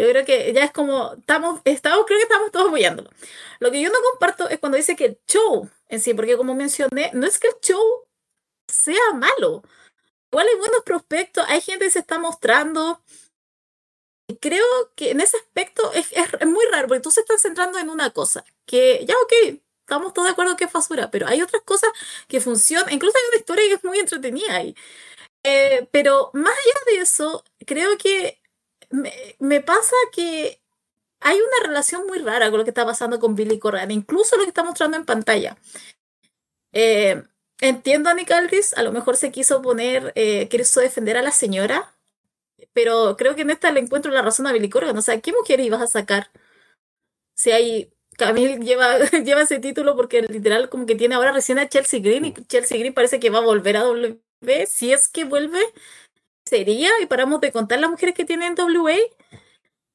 Yo creo que ya es como, estamos, estamos, creo que estamos todos apoyándolo. Lo que yo no comparto es cuando dice que el show en sí, porque como mencioné, no es que el show sea malo igual hay buenos prospectos, hay gente que se está mostrando. Creo que en ese aspecto es, es, muy raro, porque tú se estás centrando en una cosa, que ya ok, estamos todos de acuerdo que es basura, pero hay otras cosas que funcionan, incluso hay una historia que es muy entretenida ahí. Eh, pero más allá de eso, creo que me, pasa que hay una relación muy rara con lo que está pasando con Billy Corgan, incluso lo que está mostrando en pantalla. Eh, Entiendo a Nick Aldis, a lo mejor se quiso poner, eh, quiso defender a la señora, pero creo que en esta le encuentro la razón a Billy Corgan. O sea, ¿qué mujer ibas a sacar? Si hay. Camille lleva, (laughs) lleva ese título porque literal como que tiene ahora recién a Chelsea Green y Chelsea Green parece que va a volver a W. Si es que vuelve, sería, y paramos de contar las mujeres que tienen WA.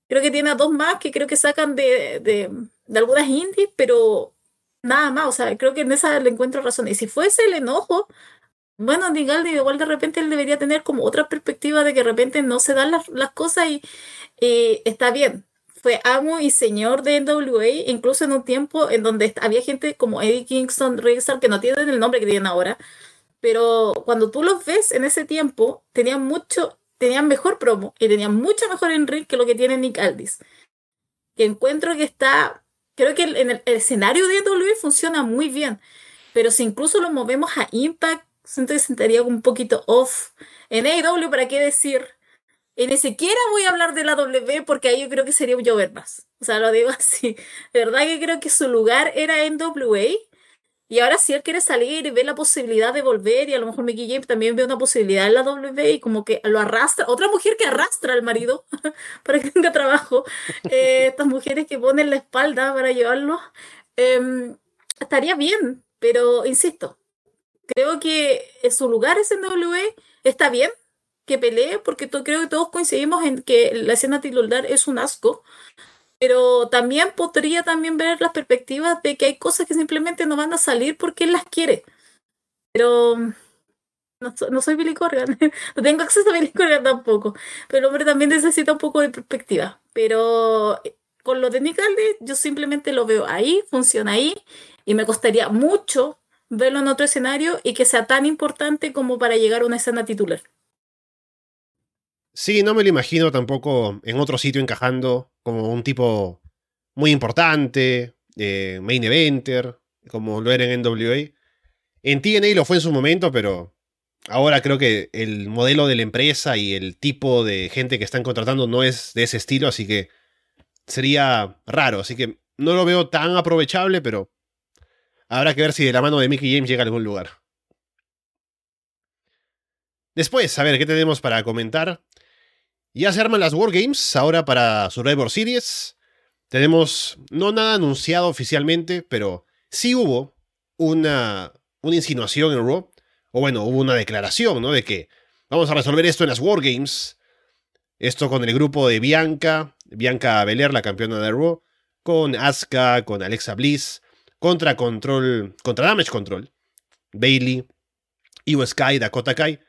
Creo que tiene a dos más que creo que sacan de, de, de algunas indies, pero nada más, o sea, creo que en esa le encuentro razón. Y si fuese el enojo, bueno, Nigaldi igual de repente él debería tener como otra perspectiva de que de repente no se dan las, las cosas y, está bien. Fue amo y señor de NWA, incluso en un tiempo en donde había gente como Eddie Kingston, Rickstar, que no tienen el nombre que tienen ahora, pero cuando tú los ves en ese tiempo, tenían mucho, tenían mejor promo y tenían mucho mejor en ring que lo que tiene Nick Aldis. Que encuentro que está, creo que en el, escenario de NWA funciona muy bien, pero si incluso lo movemos a Impact, siento que sentaría un poquito off. En AEW, ¿para qué decir? Y ni siquiera voy a hablar de la W porque ahí yo creo que sería un llover más. O sea, lo digo (laughs) así. De verdad que creo que su lugar era en WA. Y ahora si él quiere salir y ve la posibilidad de volver, y a lo mejor Mickey James también ve una posibilidad en la W y como que lo arrastra, otra mujer que arrastra al marido (laughs) para que tenga trabajo, eh, (laughs) estas mujeres que ponen la espalda para llevarlo, em, estaría bien, pero insisto, creo que su lugar es en W, está bien, que pelee, porque creo que todos coincidimos en que la escena titular es un asco, pero también podría también ver las perspectivas de que hay cosas que simplemente no van a salir porque él las quiere. Pero no, soy Billy Corgan, (laughs) no tengo acceso a Billy Corgan tampoco, pero el hombre también necesita un poco de perspectiva. Pero eh, con lo de Nick yo simplemente lo veo ahí, funciona ahí, y me costaría mucho verlo en otro escenario y que sea tan importante como para llegar a una escena titular. Sí, no me lo imagino tampoco en otro sitio encajando como un tipo muy importante, eh, main eventer, como lo era en NWA. En TNA lo fue en su momento, pero ahora creo que el modelo de la empresa y el tipo de gente que están contratando no es de ese estilo, así que sería raro. Así que no lo veo tan aprovechable, pero habrá que ver si de la mano de Mickey James llega a algún lugar. Después, a ver, ¿qué tenemos para comentar? Ya se arman las Wargames ahora para Survivor Series. Tenemos no nada anunciado oficialmente, pero sí hubo una, una insinuación en Raw, o bueno, hubo una declaración, ¿no? De que vamos a resolver esto en las Wargames. Esto con el grupo de Bianca, Bianca Belair, la campeona de Raw, con Asuka, con Alexa Bliss, contra Control, contra Damage Control, Bailey, Io Sky, Dakota Kai,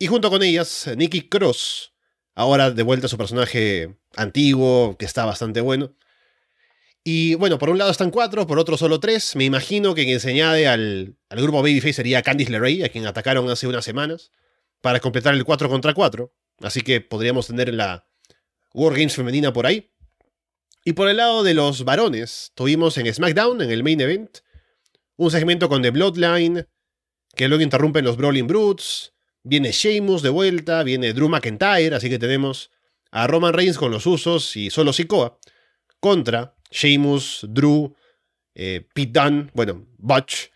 y junto con ellas, Nikki Cross, Ahora de vuelta a su personaje antiguo, que está bastante bueno. Y bueno, por un lado están cuatro, por otro solo tres. Me imagino que quien se añade al, al grupo Babyface sería Candice LeRae, a quien atacaron hace unas semanas, para completar el 4 contra 4. Así que podríamos tener la Wargames femenina por ahí. Y por el lado de los varones, tuvimos en SmackDown, en el main event, un segmento con The Bloodline, que luego interrumpen los Brawling Brutes, Viene Sheamus de vuelta, viene Drew McIntyre, así que tenemos a Roman Reigns con los usos y solo Sikoa contra Sheamus, Drew, eh, Pete Dunne, bueno, Butch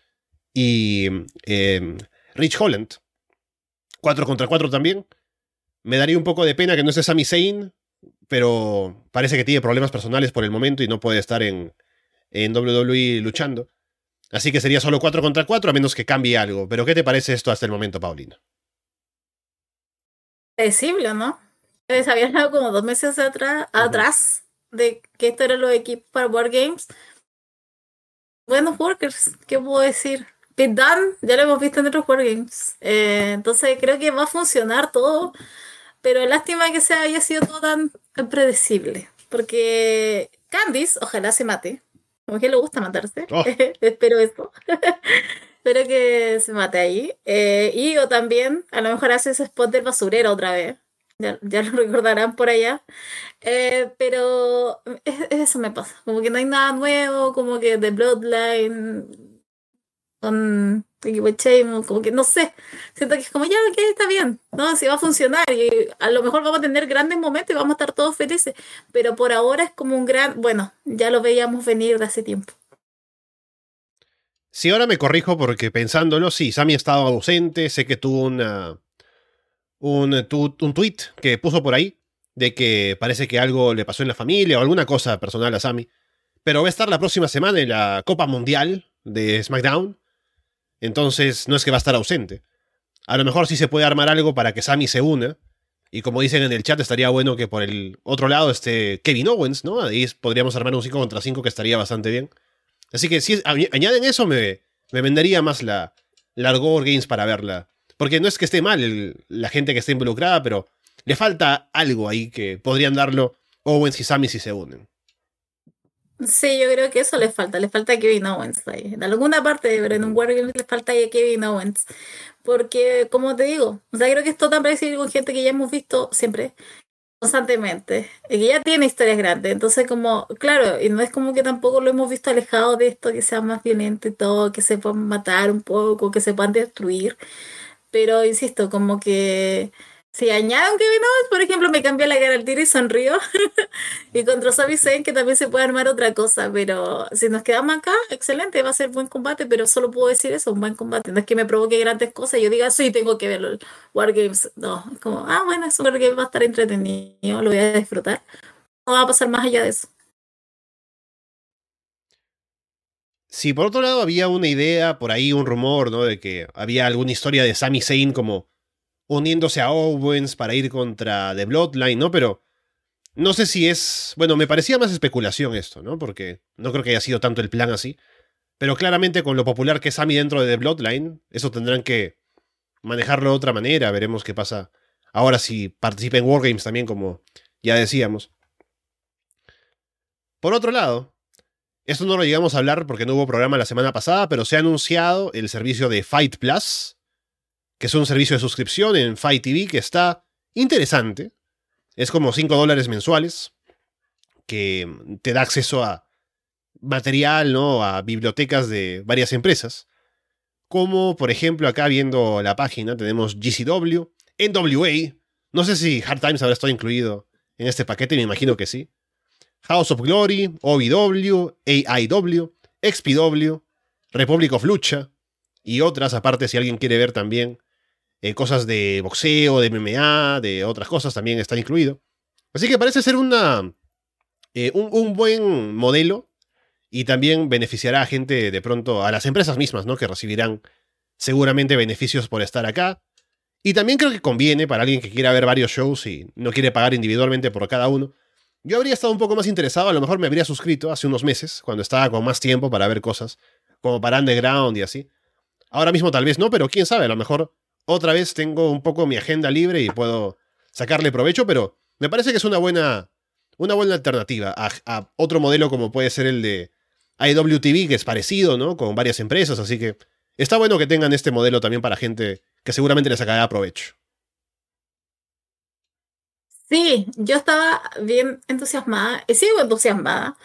y em, Rich Holland. 4 contra 4 también. Me daría un poco de pena que no esté Sami Zayn, pero parece que tiene problemas personales por el momento y no puede estar en, en WWE luchando. Así que sería solo 4 contra 4 a menos que cambie algo. Pero ¿qué te parece esto hasta el momento, Paulina? Predecible, ¿no? Se había hablado como dos meses atrás, atrás de que esto era los equipos para Wargames. Buenos workers, ¿qué puedo decir? Pit Dunn, ya lo hemos visto en otros Wargames. Eh, entonces creo que va a funcionar todo, pero lástima que se haya sido todo tan predecible. Porque Candice, ojalá se mate. Como que le gusta matarse. Oh. (laughs) Espero eso. (laughs) Espero que se mate ahí. Eh, y o también, a lo mejor hace ese spot del basurero otra vez. Ya, lo (laughs) recordarán por allá. Eh, pero eso me pasa. Como que no hay nada nuevo, como que The Bloodline con como que no sé. Siento que es como, ya, ok, está bien, ¿no? Si va a funcionar y a lo mejor vamos a tener grandes momentos y vamos a estar todos felices. Pero por ahora es como un gran, bueno, ya lo veíamos venir de hace tiempo. Si ahora me corrijo porque pensándolo, sí, Sammy estaba ausente, sé que tuvo una, un, un tweet que puso por ahí de que parece que algo le pasó en la familia o alguna cosa personal a Sammy. Pero va a estar la próxima semana en la Copa Mundial de SmackDown. Entonces no es que va a estar ausente. A lo mejor sí se puede armar algo para que Sammy se una. Y como dicen en el chat, estaría bueno que por el otro lado esté Kevin Owens, ¿no? Ahí podríamos armar un 5 contra 5 que estaría bastante bien. Así que si añaden eso, me, me vendería más la, la Games para verla. Porque no es que esté mal la gente que está involucrada, pero le falta algo ahí que podrían darlo Owens y Sammy si se unen. Sí, yo creo que eso les falta, les falta a Kevin Owens ahí. En alguna parte, pero en un Wargames les falta a Kevin Owens. Porque, como te digo, o sea, creo que esto tan parecido con gente que ya hemos visto siempre, constantemente, y ya tiene historias grandes. Entonces, como, claro, y no es como que tampoco lo hemos visto alejado de esto, que sea más violento y todo, que se puedan matar un poco, que se puedan destruir. Pero, insisto, como que si añado Kevin Owens, por ejemplo, me cambia la cara al tiro y sonrío. (laughs) y contra Sami Zayn, que también se puede armar otra cosa. Pero si nos quedamos acá, excelente, va a ser buen combate. Pero solo puedo decir eso, un buen combate. No es que me provoque grandes cosas yo diga, sí, tengo que ver Wargames. No, es como, ah, bueno, es Wargames va a estar entretenido, lo voy a disfrutar. No va a pasar más allá de eso. Si por otro lado había una idea, por ahí un rumor, ¿no? De que había alguna historia de Sami Zayn como uniéndose a Owens para ir contra The Bloodline, ¿no? Pero no sé si es... Bueno, me parecía más especulación esto, ¿no? Porque no creo que haya sido tanto el plan así. Pero claramente con lo popular que es Sammy dentro de The Bloodline, eso tendrán que manejarlo de otra manera. Veremos qué pasa ahora si participa en Wargames también, como ya decíamos. Por otro lado, esto no lo llegamos a hablar porque no hubo programa la semana pasada, pero se ha anunciado el servicio de Fight Plus, que es un servicio de suscripción en Fight TV que está interesante. Es como 5 dólares mensuales, que te da acceso a material, ¿no? A bibliotecas de varias empresas. Como, por ejemplo, acá viendo la página, tenemos GCW, NWA. No sé si Hard Times habrá estado incluido en este paquete, me imagino que sí. House of Glory, OVW, AIW, XPW, Republic of Lucha y otras, aparte si alguien quiere ver también eh, cosas de boxeo, de MMA, de otras cosas también está incluido. Así que parece ser una, eh, un, buen modelo y también beneficiará a gente de pronto, a las empresas mismas, ¿no? Que recibirán seguramente beneficios por estar acá. Y también creo que conviene para alguien que quiera ver varios shows y no quiere pagar individualmente por cada uno. Yo habría estado un poco más interesado, a lo mejor me habría suscrito hace unos meses, cuando estaba con más tiempo para ver cosas, como para Underground y así. Ahora mismo tal vez no, pero quién sabe, a lo mejor otra vez tengo un poco mi agenda libre y puedo sacarle provecho, pero me parece que es una buena, una buena alternativa a, otro modelo como puede ser el de IWTV, que es parecido, ¿no? Con varias empresas, así que está bueno que tengan este modelo también para gente que seguramente le sacará provecho. Sí, yo estaba bien entusiasmada, y sigo entusiasmada.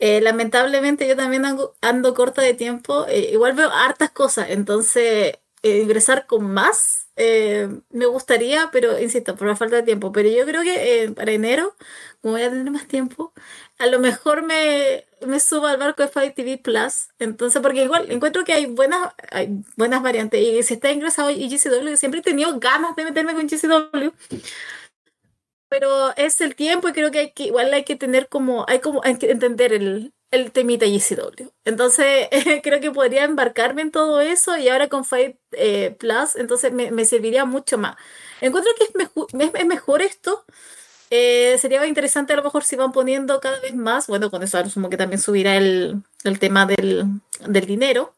Eh, lamentablemente yo también ando, corta de tiempo, eh, igual veo hartas cosas, entonces eh, ingresar con más, eh, me gustaría, pero insisto, por la falta de tiempo. Pero yo creo que eh, para enero, como voy a tener más tiempo, a lo mejor me, me subo al barco de Fight TV Plus. Entonces, porque igual encuentro que hay buenas, hay buenas variantes. Y si está ingresado y GCW, siempre he tenido ganas de meterme con GCW pero es el tiempo y creo que, hay que igual hay que tener como, hay como hay que entender el, el temita GCW. Entonces, (laughs) creo que podría embarcarme en todo eso y ahora con Fight eh, Plus, entonces me, serviría mucho más. Encuentro que es, es, mejor esto. Eh, sería interesante a lo mejor si van poniendo cada vez más, bueno, con eso asumo que también subirá el, el tema del, del, dinero,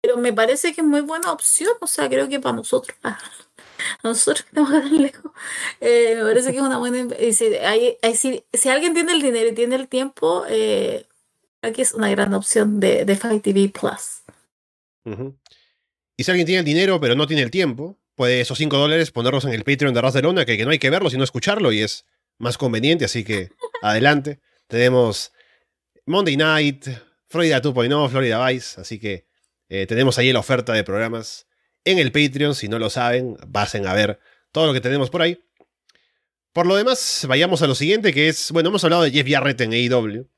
pero me parece que es muy buena opción, o sea, creo que para nosotros, a nosotros que estamos tan lejos, eh, me parece que es una buena... Si, hay, si, si, alguien tiene el dinero y tiene el tiempo, eh, Aquí es una gran opción de, de Fight TV Plus. Y si alguien tiene el dinero pero no tiene el tiempo, puede esos 5 dólares ponerlos en el Patreon de Ras de Lona, que, no hay que verlo sino escucharlo y es más conveniente, así que (laughs) adelante. Tenemos Monday Night, Florida 2.0, Florida Vice, así que eh, tenemos ahí la oferta de programas en el Patreon, si no lo saben, pasen a ver todo lo que tenemos por ahí. Por lo demás, vayamos a lo siguiente, que es, bueno, hemos hablado de Jeff Jarrett en AEW,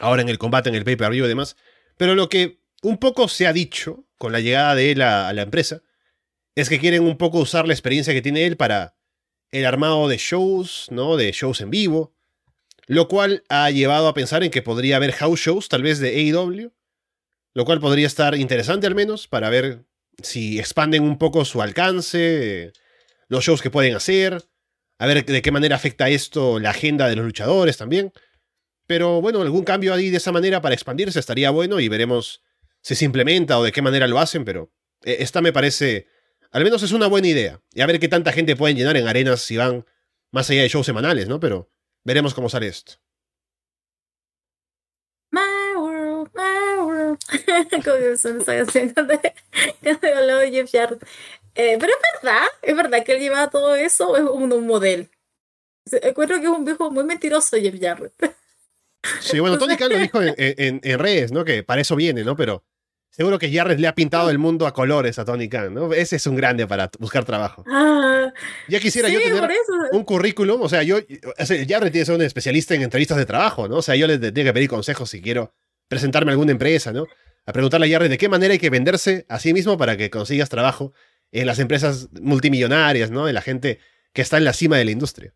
ahora en el combate, en el pay-per-view y demás. Pero lo que un poco se ha dicho con la llegada de él a, la empresa es que quieren un poco usar la experiencia que tiene él para el armado de shows, ¿no? De shows en vivo. Lo cual ha llevado a pensar en que podría haber house shows, tal vez de AEW. Lo cual podría estar interesante al menos para ver si expanden un poco su alcance, los shows que pueden hacer, a ver de qué manera afecta esto la agenda de los luchadores también. Pero bueno, algún cambio ahí de esa manera para expandirse estaría bueno y veremos si se implementa o de qué manera lo hacen, pero eh, esta me parece, al menos es una buena idea. Y a ver qué tanta gente pueden llenar en arenas si van más allá de shows semanales, ¿no? Pero veremos cómo sale esto. My world, my world. (laughs) Como son esa canción de, de Jeff Jarrett. Eh, pero es verdad, es verdad que él lleva todo eso, es un, un modelo. Encuentro que es un viejo muy mentiroso, Jeff Jarrett. (laughs) Sí, bueno, Tony Khan lo (laughs) dijo en, en, en, redes, ¿no? Que para eso viene, ¿no? Pero seguro que Jarrett le ha pintado el mundo a colores a Tony Khan, ¿no? Ese es un grande para buscar trabajo. Ah, ya quisiera sí, yo tener un currículum, o sea, yo, o sea, Jarrett tiene que ser un especialista en entrevistas de trabajo, ¿no? O sea, yo le tengo que pedir consejos si quiero presentarme a alguna empresa, ¿no? A preguntarle a Jarrett de qué manera hay que venderse a sí mismo para que consigas trabajo en las empresas multimillonarias, ¿no? De la gente que está en la cima de la industria.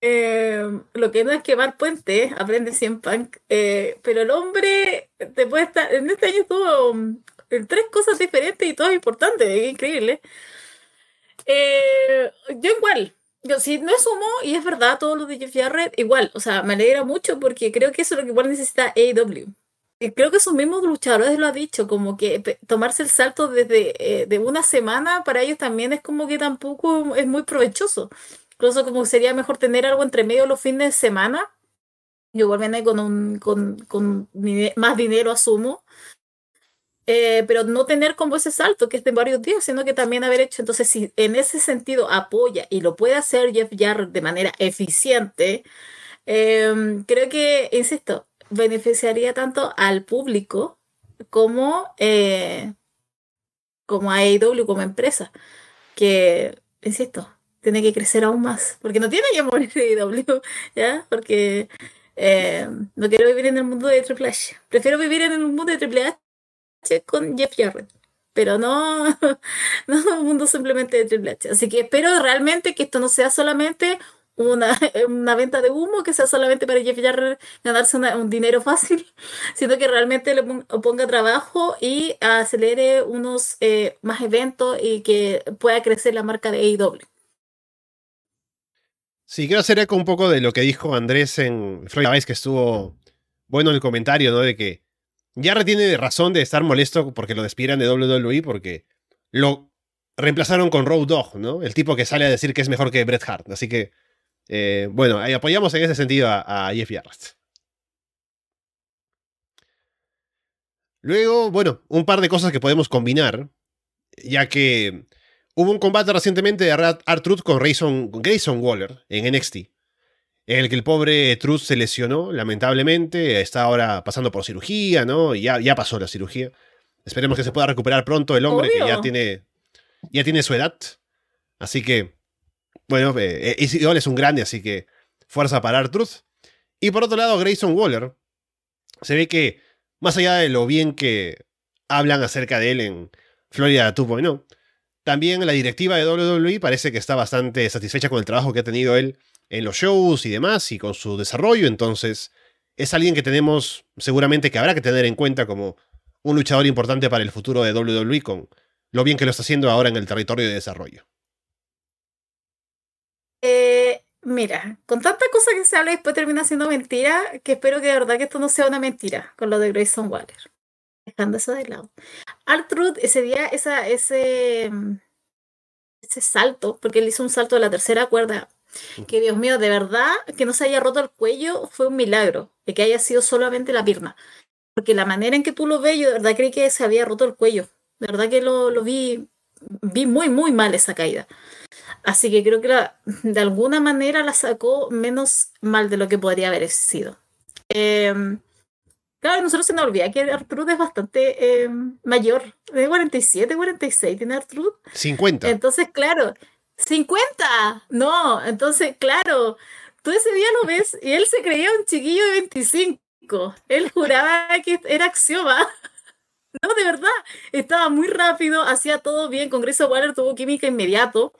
Eh, lo que no es quemar puente, aprende 100 punk. Eh, pero el hombre puede estar. En este año estuvo um, en tres cosas diferentes y todas importantes, es increíble. Eh, yo igual. Yo, si no sumo, y es verdad todo lo de Jeff Jarrett, igual, o sea, me alegra mucho porque creo que eso es lo que igual necesita AEW. Y creo que sus mismos luchadores lo ha dicho, como que tomarse el salto desde de una semana para ellos también es como que tampoco es muy provechoso. Incluso como sería mejor tener algo entre medio los fines de semana. Yo igual con, con, con más dinero, asumo. Eh, pero no tener como ese salto que es de varios días, sino que también haber hecho. Entonces, si en ese sentido apoya y lo puede hacer Jeff Jarrett de manera eficiente, eh, creo que, insisto, beneficiaría tanto al público como, eh, como a AEW como empresa. Que, insisto, tiene que crecer aún más, porque no tiene que morir IW, ¿ya? Porque eh, no quiero vivir en el mundo de Triple H. Prefiero vivir en el mundo de Triple H con Jeff Jarrett, pero no, (laughs) no un mundo simplemente de Triple H. Así que espero realmente que esto no sea solamente una, (laughs) una venta de humo, que sea solamente para Jeff Jarrett ganarse un dinero fácil, (laughs) sino que realmente le ponga trabajo y acelere unos eh, más eventos y que pueda crecer la marca de AEW. Sí, quiero hacer eco un poco de lo que dijo Andrés en Freud Vice, que estuvo bueno en el comentario, ¿no? De que ya tiene razón de estar molesto porque lo despidieran de WWE, porque lo reemplazaron con Road Dogg, ¿no? El tipo que sale a decir que es mejor que Bret Hart. Así que, eh, bueno, apoyamos en ese sentido a, a Jeff Jarrett. Luego, bueno, un par de cosas que podemos combinar, ya que Hubo un combate recientemente de R-Truth con Grayson, Grayson Waller en NXT, en el que el pobre Truth se lesionó, lamentablemente, está ahora pasando por cirugía, ¿no? ya, ya pasó la cirugía. Esperemos que se pueda recuperar pronto el hombre que ya tiene, ya tiene su edad. Así que, bueno, eh, igual es un grande, así que fuerza para R-Truth. Y por otro lado, Grayson Waller, se ve que, más allá de lo bien que hablan acerca de él en Florida 2.0, también la directiva de WWE parece que está bastante satisfecha con el trabajo que ha tenido él en los shows y demás y con su desarrollo, entonces es alguien que tenemos seguramente que habrá que tener en cuenta como un luchador importante para el futuro de WWE con lo bien que lo está haciendo ahora en el territorio de desarrollo. Eh, mira, con tanta cosa que se habla y después termina siendo mentira, que espero que de verdad que esto no sea una mentira con lo de Grayson Waller dejando eso de lado. Artruth, ese día, esa, ese, ese salto, porque él hizo un salto de la tercera cuerda, que Dios mío, de verdad, que no se haya roto el cuello fue un milagro, de que haya sido solamente la pierna. Porque la manera en que tú lo ves, yo de verdad creí que se había roto el cuello. De verdad que lo, lo vi, vi muy, muy mal esa caída. Así que creo que de alguna manera la sacó menos mal de lo que podría haber sido. Eh, Claro, nosotros se nos olvida que Artruth es bastante eh, mayor, de 47, 46, tiene Artruth. 50. Entonces, claro, 50, no, entonces, claro, tú ese día lo ves y él se creía un chiquillo de 25, él juraba que era axioma. (laughs) No, de verdad, estaba muy rápido, hacía todo bien, Congreso Waller tuvo química inmediato.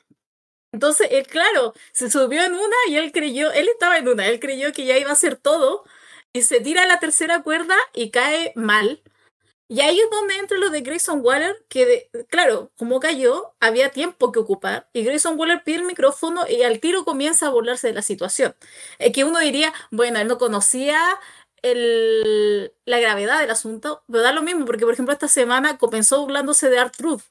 Entonces, él, claro, se subió en una y él creyó, él estaba en una, él creyó que ya iba a hacer todo y se tira a la tercera cuerda y cae mal. Y ahí es donde entra lo de Grayson Waller, que claro, como cayó, había tiempo que ocupar, y Grayson Waller pide el micrófono y al tiro comienza a burlarse de la situación. Es que uno diría, bueno, él no conocía el, la gravedad del asunto, pero da lo mismo, porque por ejemplo esta semana comenzó burlándose de Art Truth.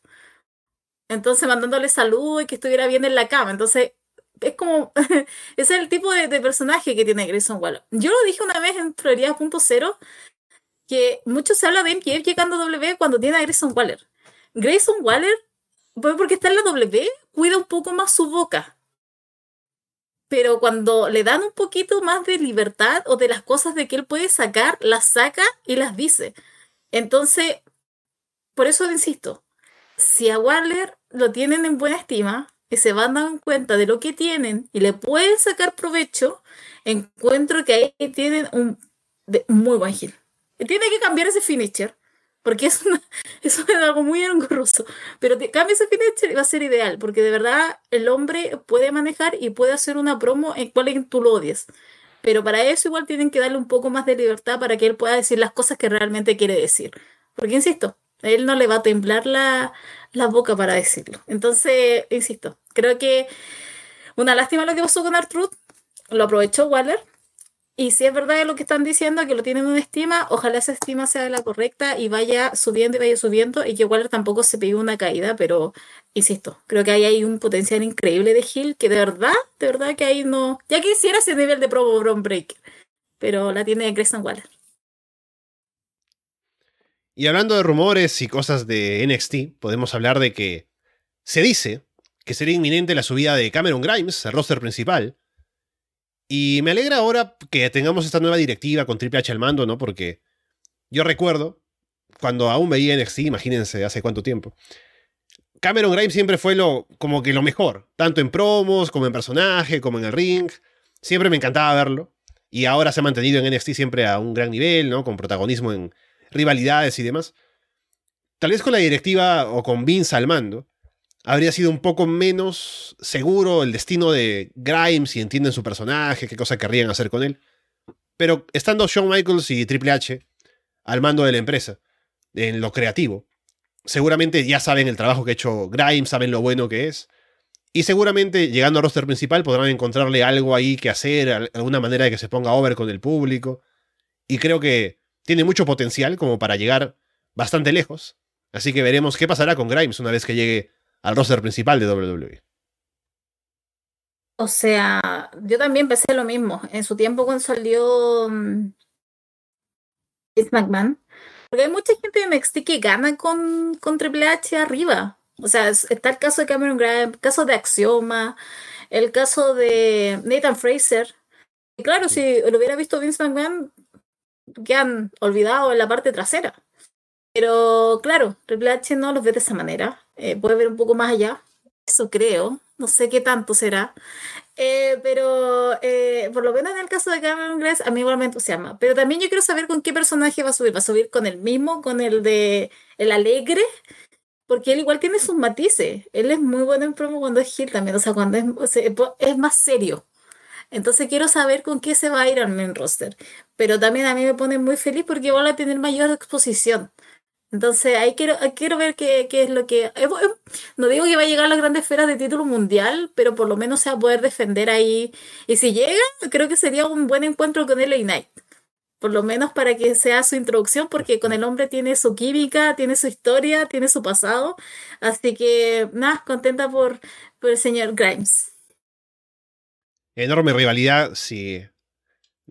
Entonces mandándole salud y que estuviera bien en la cama. Entonces, es como, (laughs) es el tipo de, personaje que tiene Grayson Waller. Yo lo dije una vez en Prioridad.0 que mucho se habla de MJF llegando a W cuando tiene a Grayson Waller. Grayson Waller, pues porque está en la W, cuida un poco más su boca. Pero cuando le dan un poquito más de libertad o de las cosas de que él puede sacar, las saca y las dice. Entonces, por eso insisto, si a Waller lo tienen en buena estima y se van dando cuenta de lo que tienen y le pueden sacar provecho, encuentro que ahí tienen un muy buen gil. Tiene que cambiar ese finisher, porque es (laughs) es algo muy engorroso. Pero cambia ese finisher y va a ser ideal, porque de verdad el hombre puede manejar y puede hacer una promo en cual tú lo odies. Pero para eso igual tienen que darle un poco más de libertad para que él pueda decir las cosas que realmente quiere decir. Porque, insisto, a él no le va a temblar la, la boca para decirlo. Entonces, insisto, creo que una lástima lo que pasó con Artruth. Lo aprovechó Waller y si es verdad lo que están diciendo, que lo tienen en estima, ojalá esa estima sea la correcta y vaya subiendo y vaya subiendo y que Waller tampoco se pegue una caída, pero insisto, creo que ahí hay un potencial increíble de Hill que de verdad, de verdad que ahí no. Ya quisiera ese nivel de Pro Bron Breaker, pero la tiene Grayson Waller. Y hablando de rumores y cosas de NXT, podemos hablar de que se dice que sería inminente la subida de Cameron Grimes al roster principal y me alegra ahora que tengamos esta nueva directiva con Triple H al mando, ¿no? Porque yo recuerdo, cuando aún veía NXT, imagínense hace cuánto tiempo, Cameron Grimes siempre fue lo, como que lo mejor, tanto en promos, como en personaje, como en el ring. Siempre me encantaba verlo. Y ahora se ha mantenido en NXT siempre a un gran nivel, ¿no? Con protagonismo en rivalidades y demás. Tal vez con la directiva o con Vince al mando, habría sido un poco menos seguro el destino de Grimes, si entienden su personaje, qué cosa querrían hacer con él. Pero estando Shawn Michaels y Triple H al mando de la empresa, en lo creativo, seguramente ya saben el trabajo que ha hecho Grimes, saben lo bueno que es. Y seguramente llegando al roster principal podrán encontrarle algo ahí que hacer, alguna manera de que se ponga over con el público. Y creo que tiene mucho potencial como para llegar bastante lejos. Así que veremos qué pasará con Grimes una vez que llegue al roster principal de WWE. O sea, yo también pensé lo mismo. En su tiempo cuando salió um, McMahon, porque hay mucha gente de NXT que gana con, con Triple H arriba. O sea, está el caso de Cameron Graham, el caso de Axioma, el caso de Nathan Fraser. Y claro, si lo hubiera visto Vince McMahon, han olvidado en la parte trasera. Pero claro, Triple H no los ve de esa manera. Eh, puede ver un poco más allá. Eso creo. No sé qué tanto será. Eh, pero eh, por lo menos en el caso de Cameron Grimes, a mí igual me entusiasma. Pero también yo quiero saber con qué personaje va a subir. ¿Va a subir con el mismo, con el de el alegre? Porque él igual tiene sus matices. Él es muy bueno en promo cuando es Gil también. O sea, cuando es, es más serio. Entonces quiero saber con qué se va a ir al main roster. Pero también a mí me pone muy feliz porque igual va a tener mayor exposición. Entonces ahí quiero, quiero ver qué, qué es lo que... No digo que va a llegar a las grandes esferas de título mundial, pero por lo menos se va a poder defender ahí. Y si llega, creo que sería un buen encuentro con LA Knight. Por lo menos para que sea su introducción, porque con el hombre tiene su química, tiene su historia, tiene su pasado. Así que, nada, contenta por, por el señor Grimes. Enorme rivalidad, si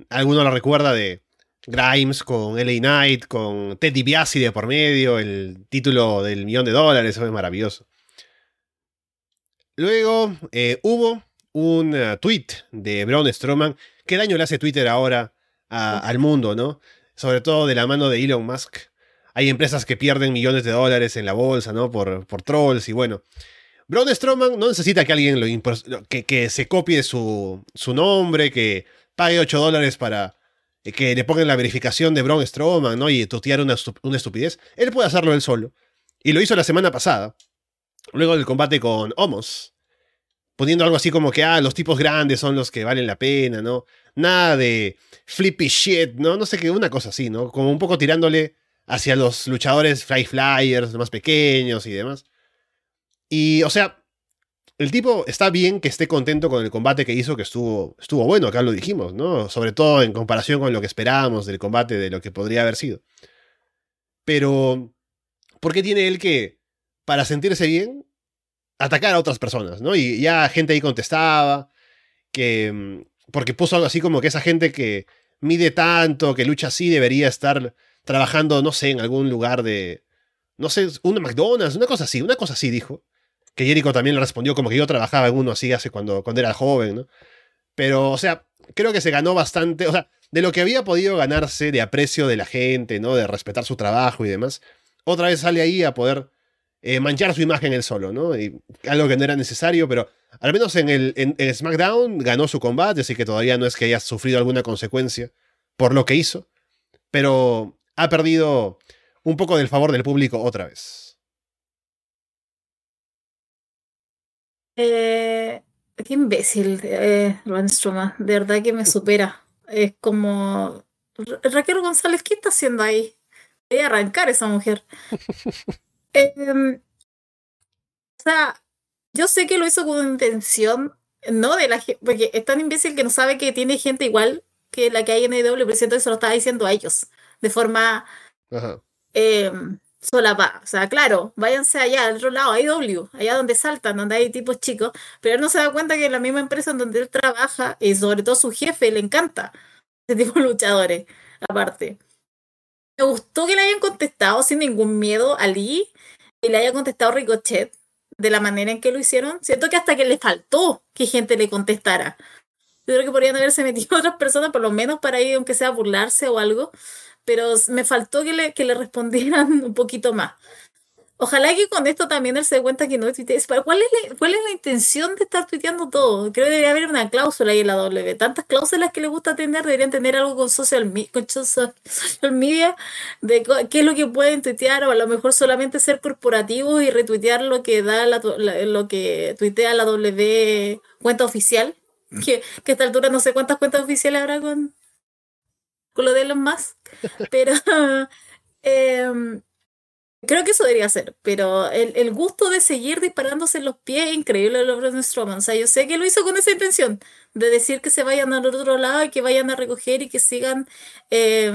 alguno la recuerda de Grimes con LA Knight, con Ted DiBiase de por medio, el título del millón de dólares, eso es maravilloso. Luego eh, hubo un uh, tweet de Braun Strowman. ¿Qué daño le hace Twitter ahora al mundo, no? Sobre todo de la mano de Elon Musk. Hay empresas que pierden millones de dólares en la bolsa, ¿no? Por, por trolls y bueno. Braun Strowman no necesita que alguien que, que se copie su, su nombre, que pague 8 dólares para eh, que le pongan la verificación de Braun Strowman, ¿no? Y tutear una, una estupidez. Él puede hacerlo él solo. Y lo hizo la semana pasada, luego del combate con Homos. Poniendo algo así como que, ah, los tipos grandes son los que valen la pena, ¿no? Nada de flippy shit, ¿no? No sé qué, una cosa así, ¿no? Como un poco tirándole hacia los luchadores fly flyers, más pequeños y demás. Y, o sea, el tipo está bien que esté contento con el combate que hizo, que estuvo, estuvo bueno, acá lo dijimos, ¿no? Sobre todo en comparación con lo que esperábamos del combate, de lo que podría haber sido. Pero, ¿por qué tiene él que, para sentirse bien, atacar a otras personas, ¿no? Y ya gente ahí contestaba que, mm, porque puso algo así como que esa gente que mide tanto, que lucha así, debería estar trabajando, no sé, en algún lugar de, no sé, una McDonald's, una cosa así, una cosa así dijo. Que Jericho también le respondió como que yo trabajaba en uno así hace cuando, cuando era joven, ¿no? Pero, o sea, creo que se ganó bastante, o sea, de lo que había podido ganarse de aprecio de la gente, ¿no? De respetar su trabajo y demás, otra vez sale ahí a poder eh, manchar su imagen él solo, ¿no? Y algo que no era necesario, pero al menos en el en SmackDown ganó su combate, así que todavía no es que haya sufrido alguna consecuencia por lo que hizo, pero ha perdido un poco del favor del público otra vez. Eh, qué imbécil, eh, Stroma. De verdad que me supera. Es como. Raquel González, ¿qué está haciendo ahí? Voy a arrancar esa mujer. (laughs) Em, o sea, yo sé que lo hizo con intención, no de la gente, porque es tan imbécil que no sabe que tiene gente igual que la que hay en EW, pero que se lo estaba diciendo a ellos, de forma eh, solapada. O sea, claro, váyanse allá, al otro lado, a EW, allá donde saltan, donde hay tipos chicos, pero él no se da cuenta que la misma empresa en donde él trabaja, y sobre todo su jefe, le encanta ese (laughs) tipo de luchadores, aparte. Me gustó que le hayan contestado sin ningún miedo a Lee y le haya contestado Ricochet de la manera en que lo hicieron. Siento que hasta que le faltó que gente le contestara. Yo creo que podrían haberse metido (laughs) otras personas, por lo menos para ir, aunque sea a burlarse o algo, pero me faltó que le, que le respondieran (laughs) un poquito más. Ojalá que con esto también él se dé cuenta que no tuitees. ¿Cuál es, la, ¿Cuál es la intención de estar tuiteando todo? Creo que debería haber una cláusula ahí en la W. Tantas cláusulas que le gusta tener, deberían tener algo con social, con social media, de qué es lo que pueden tuitear, o a lo mejor solamente ser corporativos y retuitear lo que da la, lo que tuitea la W cuenta oficial. Que, que a esta altura no sé cuántas cuentas oficiales habrá con, con lo de Elon Musk. Pero (laughs) eh, Creo que eso debería ser, pero el, gusto de seguir disparándose en los pies es increíble de los Strowman. O sea, yo sé que lo hizo con esa intención, de decir que se vayan al otro lado y que vayan a recoger y que sigan, eh,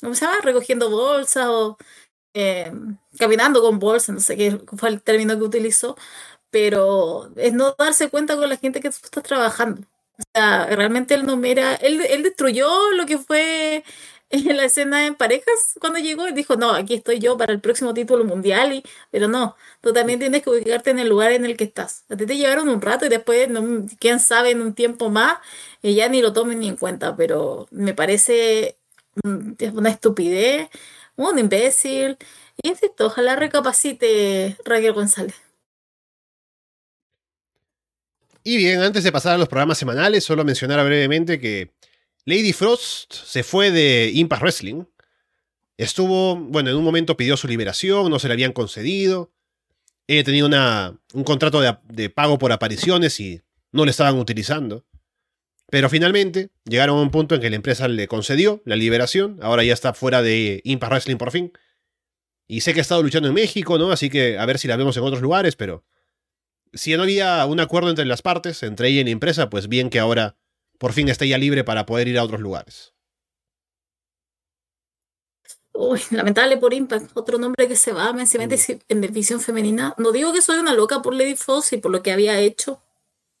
¿cómo se? Recogiendo bolsas o eh, caminando con bolsas, no sé qué fue el término que utilizó, pero es no darse cuenta con la gente que tú estás trabajando. O sea, realmente él no mira, él, él destruyó lo que fue (laughs) en la escena en parejas cuando llegó y dijo, no, aquí estoy yo para el próximo título mundial, y, pero no, tú también tienes que ubicarte en el lugar en el que estás. A ti te llevaron un rato y después, no, quién sabe, en un tiempo más, y ya ni lo tomen ni en cuenta, pero me parece una estupidez, un imbécil, y insisto, ojalá recapacite Raquel González. Y bien, antes de pasar a los programas semanales, solo mencionar brevemente que Lady Frost se fue de Impact Wrestling. Estuvo, bueno, en un momento pidió su liberación, no se le habían concedido. Ella tenía una, un contrato de, pago por apariciones y no le estaban utilizando. Pero finalmente llegaron a un punto en que la empresa le concedió la liberación. Ahora ya está fuera de Impact Wrestling por fin. Y sé que ha estado luchando en México, ¿no? Así que a ver si la vemos en otros lugares, pero si no había un acuerdo entre las partes, entre ella y la empresa, pues bien que ahora por fin esté ya libre para poder ir a otros lugares. Uy, lamentable por Impact, otro nombre que se va, me se mete mm. en división femenina. No digo que soy una loca por Lady Foss y por lo que había hecho,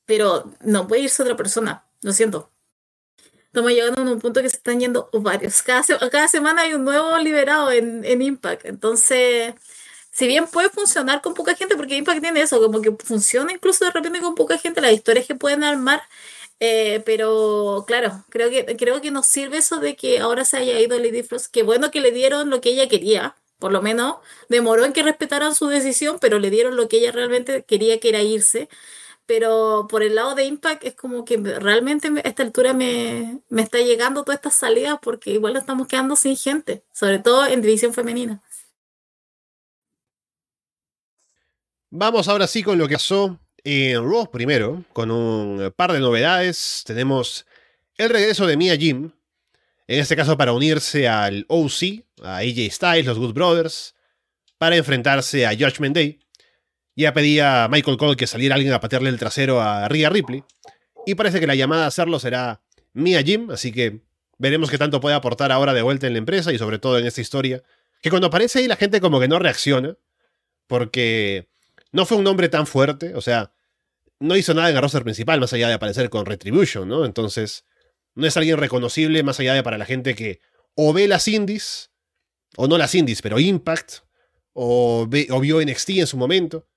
pero no puede irse otra persona, lo siento. Estamos llegando a un punto que se están yendo varios. Cada, cada semana hay un nuevo liberado en, en Impact. Entonces, si bien puede funcionar con poca gente, porque Impact tiene eso, como que funciona incluso de repente con poca gente, las historias que pueden armar eh, pero claro, creo que, creo que nos sirve eso de que ahora se haya ido Lady Frost. Que bueno que le dieron lo que ella quería. Por lo menos demoró en que respetaran su decisión, pero le dieron lo que ella realmente quería, que era irse. Pero por el lado de Impact es como que realmente a esta altura me, me está llegando todas estas salidas porque igual estamos quedando sin gente, sobre todo en división femenina. Vamos ahora sí con lo que pasó en Raw primero, con un par de novedades, tenemos el regreso de Mia Jim. En este caso para unirse al OC, a AJ Styles, los Good Brothers, para enfrentarse a Judgment Day. Ya pedía a Michael Cole que saliera alguien a patearle el trasero a Rhea Ripley. Y parece que la llamada a hacerlo será Mia Jim, así que veremos qué tanto puede aportar ahora de vuelta en la empresa y sobre todo en esta historia. Que cuando aparece ahí la gente como que no reacciona, porque no fue un nombre tan fuerte, o sea, no hizo nada en el roster principal más allá de aparecer con Retribution, ¿no? Entonces, no es alguien reconocible más allá de para la gente que o ve las indies, o no las indies, pero Impact, o, o vio NXT en su momento,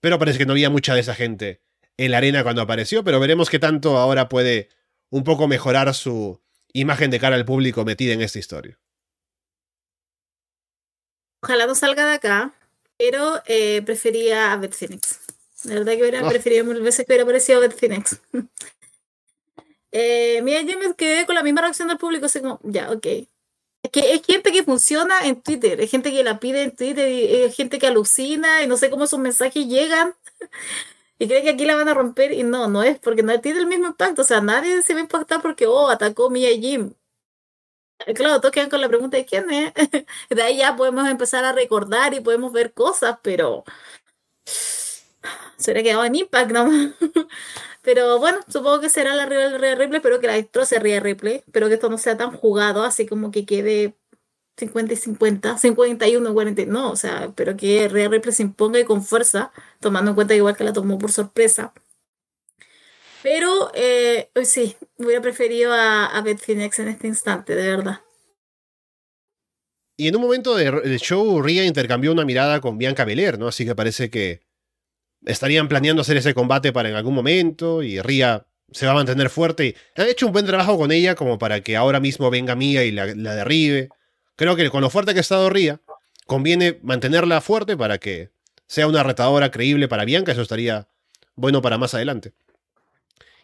pero parece que no había mucha de esa gente en la arena cuando apareció, pero veremos qué tanto ahora puede un poco mejorar su imagen de cara al público metida en esta historia. Ojalá no salga de acá, pero eh, prefería a Beth Phoenix. La verdad que hubiera oh. preferido mil veces que hubiera aparecido Beth Phoenix. (laughs) eh, mira, yo me quedé con la misma reacción del público, así como, ya, ok. Es que es gente que funciona en Twitter, es gente que la pide en Twitter, es gente que alucina y no sé cómo sus mensajes llegan. (laughs) y cree que aquí la van a romper y no, no es porque no tiene el mismo impacto. O sea, nadie se va a impactar porque, oh, atacó Mia Jim. Claro, todos quedan con la pregunta de quién es. (laughs) De ahí ya podemos empezar a recordar y podemos ver cosas, pero (sighs) se hubiera quedado en Impact nomás. (laughs) Pero bueno, supongo que será la Rhea Ripley, pero que la destroce Rhea Ripley, pero que esto no sea tan jugado, así como que quede 50 y 50, 51 y 40, no, o sea, pero que Rhea Ripley se imponga y con fuerza, tomando en cuenta igual que la tomó por sorpresa. Pero eh, sí, hubiera preferido a, a Beth Phoenix en este instante, de verdad. Y en un momento del show, Rhea intercambió una mirada con Bianca Belair, ¿no? Así que parece que estarían planeando hacer ese combate para en algún momento y Ria se va a mantener fuerte. Y han hecho un buen trabajo con ella como para que ahora mismo venga Mía y la, derribe. Creo que con lo fuerte que ha estado Ria, conviene mantenerla fuerte para que sea una retadora creíble para Bianca. Eso estaría bueno para más adelante.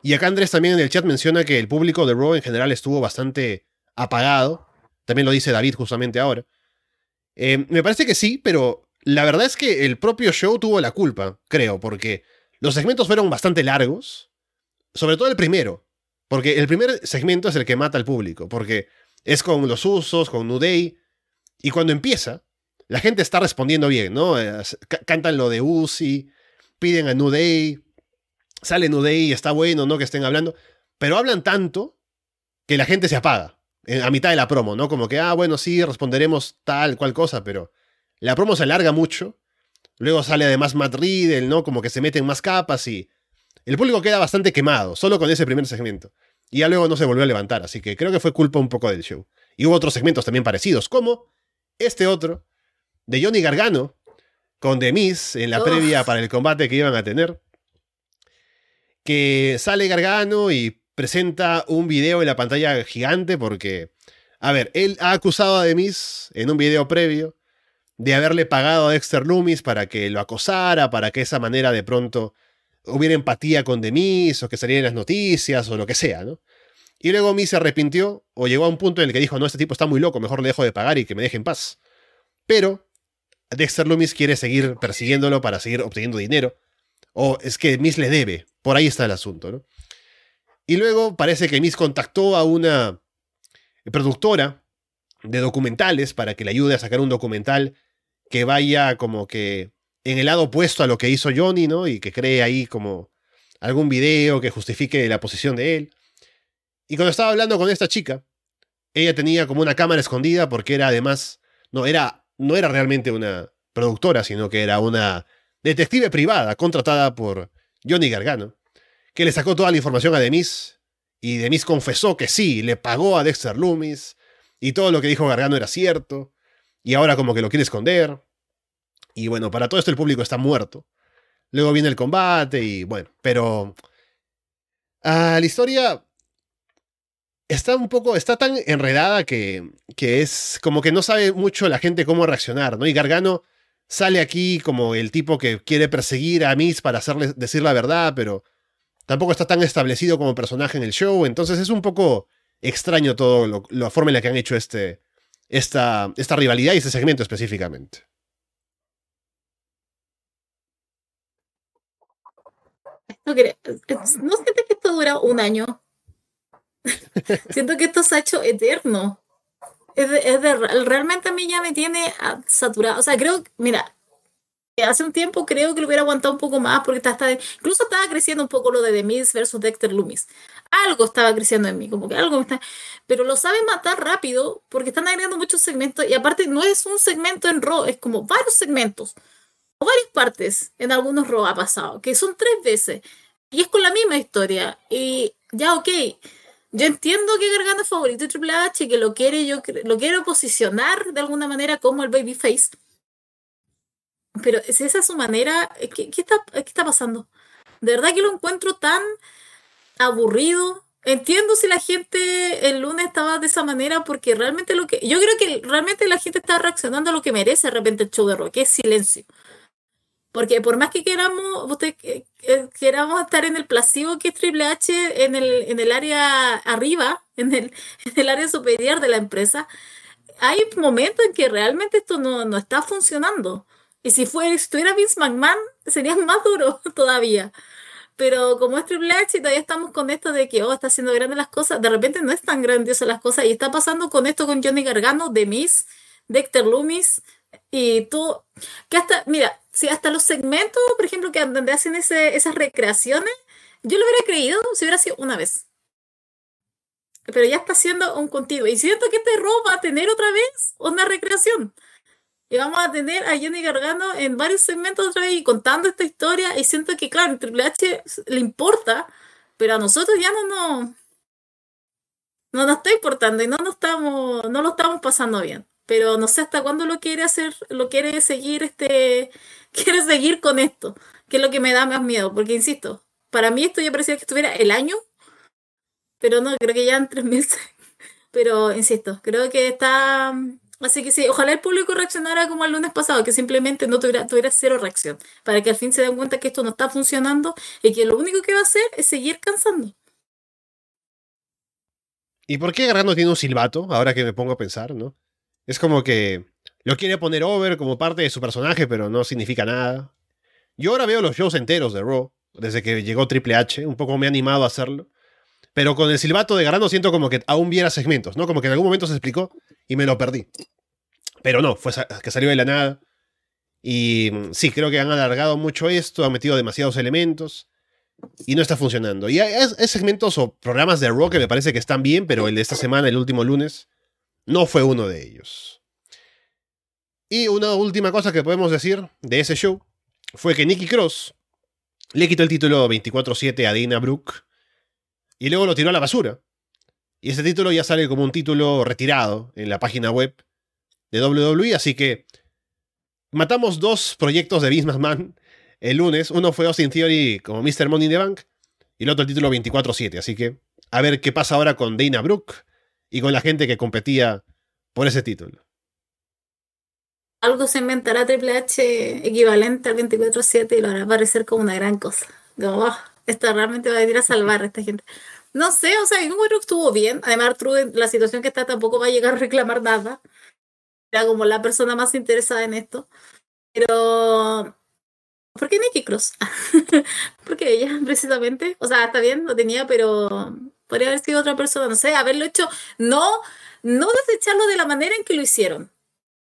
Y acá Andrés también en el chat menciona que el público de Raw en general estuvo bastante apagado. También lo dice David justamente ahora. Eh, me parece que sí, pero la verdad es que el propio show tuvo la culpa, creo, porque los segmentos fueron bastante largos, sobre todo el primero, porque el primer segmento es el que mata al público, porque es con los usos, con Nudey, y cuando empieza, la gente está respondiendo bien, ¿no? Eh, cantan lo de Uzi, piden a Nudey, sale Nudey y está bueno, ¿no? Que estén hablando, pero hablan tanto que la gente se apaga a mitad de la promo, ¿no? Como que, ah, bueno, sí, responderemos tal, cual cosa, pero la promo se alarga mucho. Luego sale además Matt Riddle, ¿no? Como que se meten más capas y. El público queda bastante quemado, solo con ese primer segmento. Y ya luego no se volvió a levantar, así que creo que fue culpa un poco del show. Y hubo otros segmentos también parecidos, como este otro, de Johnny Gargano, con The Miz en la previa para el combate que iban a tener. Que sale Gargano y presenta un video en la pantalla gigante porque, a ver, él ha acusado a The Miz en un video previo de haberle pagado a Dexter Loomis para que lo acosara, para que esa manera de pronto hubiera empatía con Demis o que salieran las noticias o lo que sea, ¿no? Y luego Miz se arrepintió o llegó a un punto en el que dijo, no, este tipo está muy loco, mejor le dejo de pagar y que me deje en paz. Pero Dexter Loomis quiere seguir persiguiéndolo para seguir obteniendo dinero. O es que Miz le debe. Por ahí está el asunto, ¿no? Y luego parece que Miz contactó a una productora de documentales para que le ayude a sacar un documental que vaya como que en el lado opuesto a lo que hizo Johnny, ¿no? Y que cree ahí como algún video que justifique la posición de él. Y cuando estaba hablando con esta chica, ella tenía como una cámara escondida porque era además, no era, no era realmente una productora, sino que era una detective privada contratada por Johnny Gargano, que le sacó toda la información a Demis y Demis confesó que sí, le pagó a Dexter Loomis y todo lo que dijo Gargano era cierto, y ahora como que lo quiere esconder. Y bueno, para todo esto el público está muerto. Luego viene el combate y bueno, pero... Ah, la historia está un poco, está tan enredada que, que es como que no sabe mucho la gente cómo reaccionar, ¿no? Y Gargano sale aquí como el tipo que quiere perseguir a Miss para hacerle decir la verdad, pero tampoco está tan establecido como personaje en el show, entonces es un poco extraño todo lo, la forma en la que han hecho este, esta, esta rivalidad y este segmento específicamente. No, siento que esto dura un año. (laughs) siento que esto se ha hecho eterno. Es realmente a mí ya me tiene saturado. O sea, creo, mira, hace un tiempo creo que lo hubiera aguantado un poco más porque está, incluso estaba creciendo un poco lo de The Miz versus Dexter Loomis. Algo estaba creciendo en mí, como que algo me está... Pero lo saben matar rápido porque están agregando muchos segmentos y aparte no es un segmento en Raw, es como varios segmentos o varias partes en algunos Raw ha pasado, que son tres veces y es con la misma historia. Y ya, ok, yo entiendo que Gargano es favorito de Triple H, que lo quiere, yo lo quiero posicionar de alguna manera como el babyface pero si esa es su manera, ¿qué, qué, está, ¿qué está pasando? De verdad que lo encuentro tan aburrido. Entiendo si la gente el lunes estaba de esa manera porque realmente lo que... Yo creo que realmente la gente está reaccionando a lo que merece de repente el show de rock, que es silencio. Porque por más que queramos, usted, queramos estar en el placebo que es Triple H en el, en el área arriba, (laughs) en el, en el área superior de la empresa, hay momentos en que realmente esto no, no está funcionando. Y si fue, estuviera Vince McMahon, sería (laughs) más duro todavía. Pero como es Triple H, todavía estamos con esto de que, oh, está haciendo grandes las cosas. De repente no es tan grandiosa las cosas. Y está pasando con esto con Johnny Gargano, The Miz, Dexter Loomis. Y tú, que hasta, mira, si hasta los segmentos, por ejemplo, que donde hacen esas recreaciones, yo lo hubiera creído si hubiera sido una vez. Pero ya está siendo un continuo. Y siento que este robo va a tener otra vez una recreación. Y vamos a tener a Johnny Gargano en varios segmentos otra vez y contando esta historia. Y siento que, claro, Triple H le importa, pero a nosotros ya no nos. No nos está importando y no, nos estamos, no lo estamos pasando bien. Pero no sé hasta cuándo lo quiere hacer, lo quiere seguir, este, (laughs) quiere seguir con esto, que es lo que me da más miedo. Porque, insisto, para mí esto ya parecía que estuviera el año, pero no, creo que ya en tres (laughs) meses. Pero, insisto, creo que está Así que sí, ojalá el público reaccionara como el lunes pasado, que simplemente no tuviera, tuviera cero reacción, para que al fin se den cuenta que esto no está funcionando y que lo único que va a hacer es seguir cansando. ¿Y por qué Gargano tiene un silbato? Ahora que me pongo a pensar, ¿no? Es como que lo quiere poner over como parte de su personaje, pero no significa nada. Yo ahora veo los shows enteros de Raw, desde que llegó Triple H, un poco me ha animado a hacerlo. Pero con el silbato de Gargano siento como que aún viera segmentos, ¿no? Como que en algún momento se explicó y me lo perdí. Pero no, fue que salió de la nada. Y mm, sí, creo que han alargado mucho esto, han metido demasiados elementos y no está funcionando. Y hay, segmentos o programas de Raw que me parece que están bien, pero el de esta semana, el último lunes, no fue uno de ellos. Y una última cosa que podemos decir de ese show fue que Nicky Cross le quitó el título 24-7 a Dana Brooke y luego lo tiró a la basura. Y ese título ya sale como un título retirado en la página web de WWE, así que matamos dos proyectos de Vince McMahon el lunes. Uno fue Austin Theory como Mr. Money in the Bank y el otro el título 24-7. Así que a ver qué pasa ahora con Dana Brooke y con la gente que competía por ese título. Algo se inventará Triple H equivalente al 24-7 y lo hará parecer como una gran cosa. Como, oh, esto realmente va a venir a salvar a esta gente. No sé, o sea, yo creo que estuvo bien. Además, True, la situación que está tampoco va a llegar a reclamar nada era como la persona más interesada en esto. Pero, ¿por qué Nikki Cross? (laughs) Porque ella, precisamente. O sea, está bien, lo tenía, pero podría haber sido otra persona, no sé, haberlo hecho, no, no desecharlo de la manera en que lo hicieron.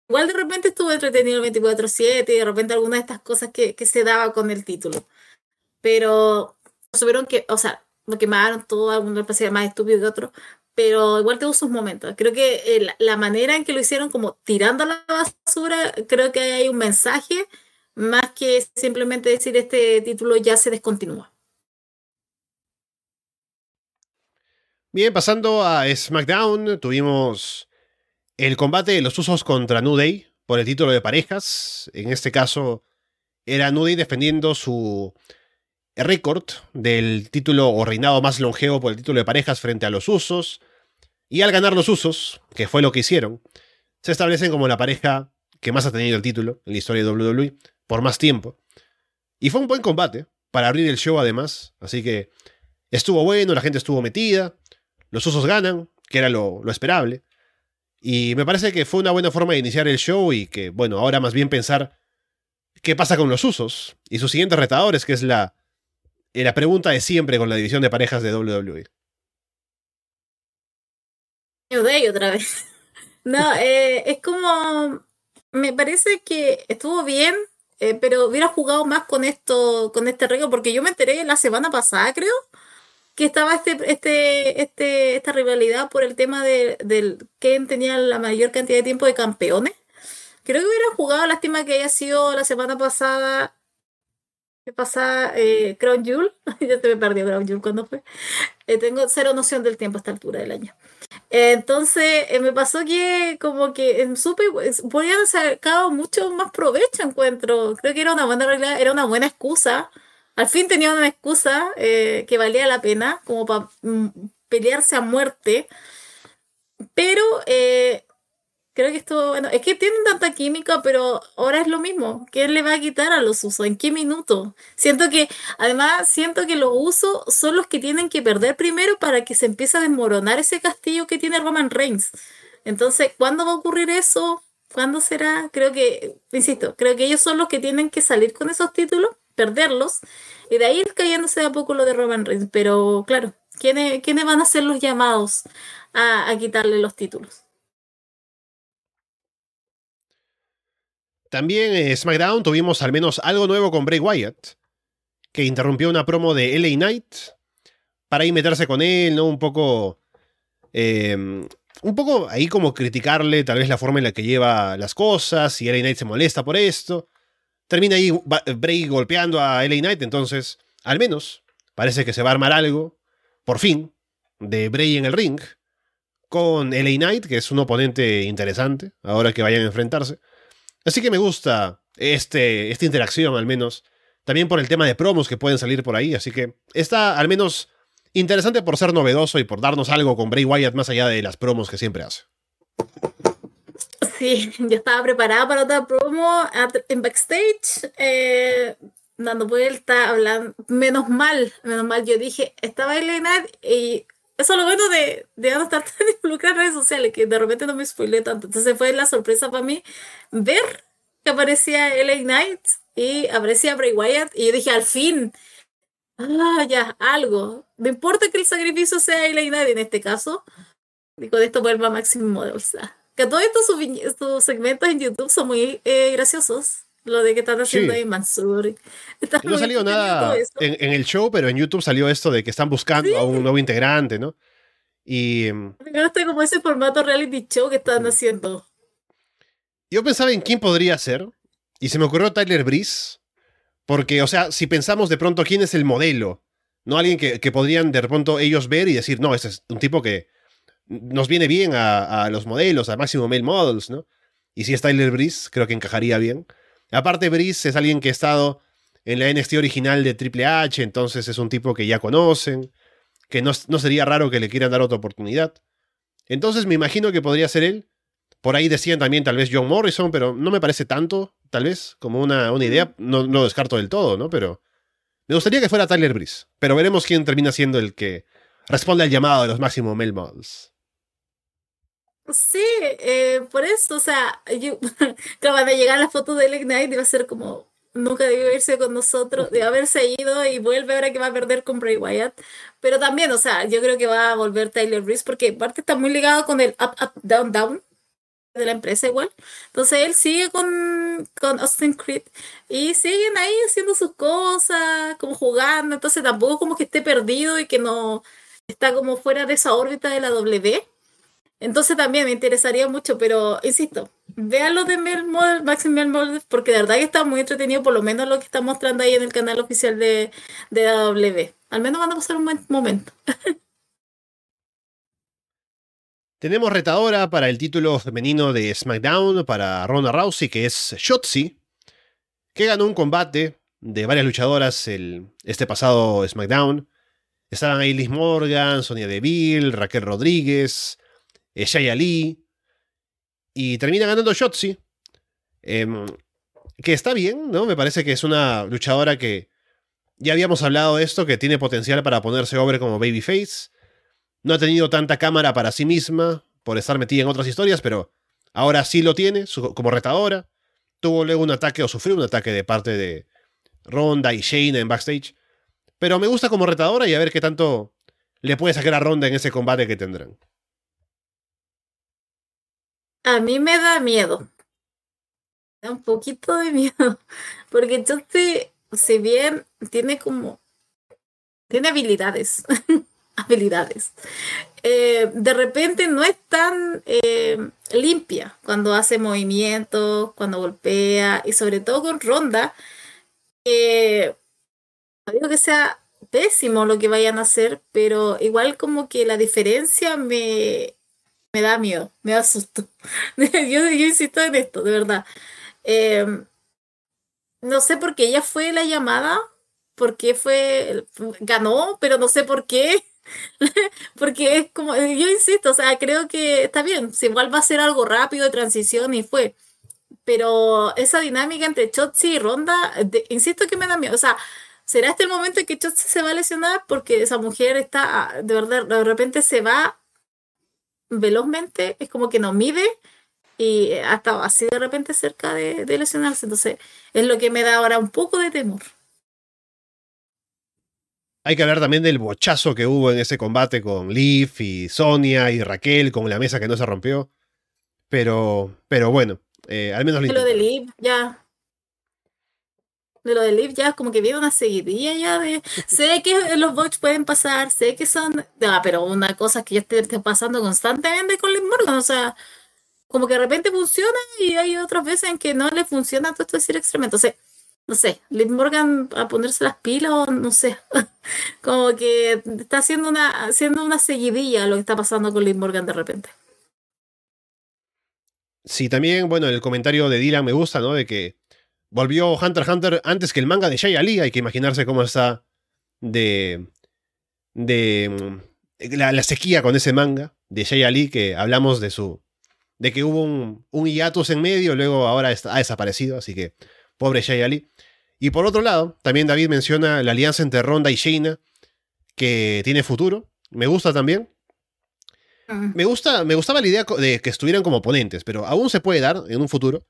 Igual de repente estuvo entretenido el 24-7 y de repente alguna de estas cosas que, que se daba con el título. Pero supieron que, o sea, lo quemaron todo, alguno parecía más estúpido que otro, pero igual tuvo sus momentos. Creo que eh, la manera en que lo hicieron, como tirando a la basura, creo que hay un mensaje más que simplemente decir este título ya se descontinúa. Bien, pasando a SmackDown, tuvimos el combate de los usos contra New Day por el título de parejas. En este caso, era New Day defendiendo su récord del título o reinado más longevo por el título de parejas frente a los usos. Y al ganar los usos, que fue lo que hicieron, se establecen como la pareja que más ha tenido el título en la historia de WWE por más tiempo. Y fue un buen combate para abrir el show además, así que estuvo bueno, la gente estuvo metida, los usos ganan, que era lo, esperable. Y me parece que fue una buena forma de iniciar el show y que, bueno, ahora más bien pensar qué pasa con los usos y sus siguientes retadores, que es la, la pregunta de siempre con la división de parejas de WWE. Day otra vez. (laughs) No, eh, es como. Me parece que estuvo bien, eh, pero hubiera jugado más con esto, con este regalo, porque yo me enteré la semana pasada, creo, que estaba este, este, este, esta rivalidad por el tema de, del quién tenía la mayor cantidad de tiempo de campeones. Creo que hubiera jugado, lástima que haya sido la semana pasada ¿Qué pasa? Eh, Crown Jewel. (laughs) ya se me perdió Crown Jewel cuando fue. Eh, tengo cero noción del tiempo a esta altura del año. entonces, eh, me pasó que como que en supe, podían sacado mucho más provecho, encuentro. Creo que era una buena realidad, era una buena excusa. Al fin tenía una excusa eh, que valía la pena, como para mm, pelearse a muerte. Pero creo que esto, bueno, es que tienen tanta química, pero ahora es lo mismo. ¿Quién le va a quitar a los usos? ¿En qué minuto? Siento que, además, siento que los usos son los que tienen que perder primero para que se empiece a desmoronar ese castillo que tiene Roman Reigns. Entonces, ¿cuándo va a ocurrir eso? ¿Cuándo será? Creo que, insisto, creo que ellos son los que tienen que salir con esos títulos, perderlos, y de ahí cayéndose de a poco lo de Roman Reigns. Pero, claro, ¿quiénes, ¿quiénes van a ser los llamados a, a quitarle los títulos? También en SmackDown tuvimos al menos algo nuevo con Bray Wyatt, que interrumpió una promo de LA Knight para ahí meterse con él, ¿no? Un poco. Em, un poco ahí como criticarle tal vez la forma en la que lleva las cosas, y LA Knight se molesta por esto. Termina ahí Bray golpeando a LA Knight, entonces, al menos, parece que se va a armar algo, por fin, de Bray en el ring, con LA Knight, que es un oponente interesante, ahora que vayan a enfrentarse. Así que me gusta este, esta interacción al menos. También por el tema de promos que pueden salir por ahí. Así que está al menos interesante por ser novedoso y por darnos algo con Bray Wyatt más allá de las promos que siempre hace. Sí, (laughs) yo estaba preparada para otra promo en backstage, eh, dando vuelta, hablando. Menos mal, menos mal. Yo dije, estaba Elena y eso es lo bueno de, de no estar (laughs) tan involucrada en redes sociales, que de repente no me spoilé tanto. Entonces fue la sorpresa para mí ver que aparecía LA Knight y aparecía Bray Wyatt. Y yo dije, al fin, ah, ya, algo. No importa que el sacrificio sea LA Knight en este caso. Y con esto vuelva Máximo de bolsa. Que todos estos sus, segmentos en YouTube son muy eh, graciosos. Lo de que están haciendo ahí Mansur. no salió nada en, el show, pero en YouTube salió esto de que están buscando a un nuevo integrante, ¿no? Y. Me gusta como ese formato reality show que están haciendo. Yo pensaba en quién podría ser, y se me ocurrió Tyler Breeze, porque, o sea, si pensamos de pronto quién es el modelo, ¿no? Alguien que, podrían de pronto ellos ver y decir, no, este es un tipo que nos viene bien a, a los modelos, a máximo male models, ¿no? Y si es Tyler Breeze, creo que encajaría bien. Aparte, Brice es alguien que ha estado en la NXT original de Triple H, entonces es un tipo que ya conocen, que no, sería raro que le quieran dar otra oportunidad. Entonces me imagino que podría ser él. Por ahí decían también tal vez John Morrison, pero no me parece tanto, tal vez, como una, una idea. No, lo descarto del todo, ¿no? Pero me gustaría que fuera Tyler Breeze. Pero veremos quién termina siendo el que responde al llamado de los máximos Mel Sí, eh, por eso, o sea, yo, (laughs) van a llegar las fotos de Leg Knight y va a ser como, nunca debió irse con nosotros, de haberse ido y vuelve ahora que va a perder con Bray Wyatt. Pero también, o sea, yo creo que va a volver Tyler Breeze porque parte está muy ligado con el up, up, down, down de la empresa igual. Entonces él sigue con, con Austin Creed y siguen ahí haciendo sus cosas, como jugando. Entonces tampoco como que esté perdido y que no está como fuera de esa órbita de la W. Entonces también me interesaría mucho, pero insisto, vean lo de Melmode, Maxim Melmode, porque de verdad que está muy entretenido, por lo menos lo que está mostrando ahí en el canal oficial de, de AW. Al menos van a pasar un buen momento. (laughs) Tenemos retadora para el título femenino de SmackDown para Ronda Rousey, que es Shotzi, que ganó un combate de varias luchadoras el, este pasado SmackDown. Estaban ahí Liz Morgan, Sonia Deville, Raquel Rodríguez, Shaya Ali. Y termina ganando Shotzi. Em, que está bien, ¿no? Me parece que es una luchadora que. Ya habíamos hablado de esto, que tiene potencial para ponerse over como Babyface. No ha tenido tanta cámara para sí misma por estar metida en otras historias, pero ahora sí lo tiene como retadora. Tuvo luego un ataque o sufrió un ataque de parte de Ronda y Shayna en backstage. Pero me gusta como retadora y a ver qué tanto le puede sacar a Ronda en ese combate que tendrán. A mí me da miedo. Da un poquito de miedo. (laughs) Porque entonces, si bien tiene como. Tiene habilidades. (laughs) habilidades. Eh, de repente no es tan eh, limpia cuando hace movimientos, cuando golpea y sobre todo con ronda. Eh, no digo que sea pésimo lo que vayan a hacer, pero igual como que la diferencia me, me da miedo, me da susto. (laughs) yo, insisto en esto, de verdad. Eh, no sé por qué ella fue la llamada, por qué fue, ganó, pero no sé por qué. (laughs) Porque es como, yo insisto, o sea, creo que está bien, si igual va a ser algo rápido de transición y fue. Pero esa dinámica entre Chotzi y Ronda, insisto que me da miedo. O sea, ¿será este el momento en que Chotzi se va a lesionar? Porque esa mujer está, de verdad, de repente se va velozmente, es como que no mide y hasta así de repente cerca de, de lesionarse. Entonces, es lo que me da ahora un poco de temor. Hay que hablar también del bochazo que hubo en ese combate con Liv y Sonia y Raquel, con la mesa que no se rompió. Pero, pero bueno, eh, al menos lo, lo de Liv, ya. De lo de Liv ya como que viene una seguidilla ya de... sé que los bots pueden pasar, sé que son... Ah, pero una cosa que ya esté pasando constantemente con Liv Morgan, o sea, como que de repente funciona y hay otras veces en que no le funciona todo esto decir extremamente. Entonces, no sé, Liv Morgan a ponerse las pilas, no sé, (laughs) como que está haciendo una, haciendo una seguidilla lo que está pasando con Liv Morgan de repente. Sí, también, bueno, el comentario de Dylan me gusta, ¿no? De que volvió Hunter x Hunter antes que el manga de Jay Ali, hay que imaginarse cómo está de... de mm, la, sequía con ese manga de Jay Ali, que hablamos de su... de que hubo un, un hiatus en medio, luego ahora está, ha desaparecido, así que pobre Jay Ali. Y por otro lado, también David menciona la alianza entre Ronda y Shayna, que tiene futuro. Me gusta también. Me, gusta, me gustaba la idea de que estuvieran como oponentes, pero aún se puede dar en un futuro.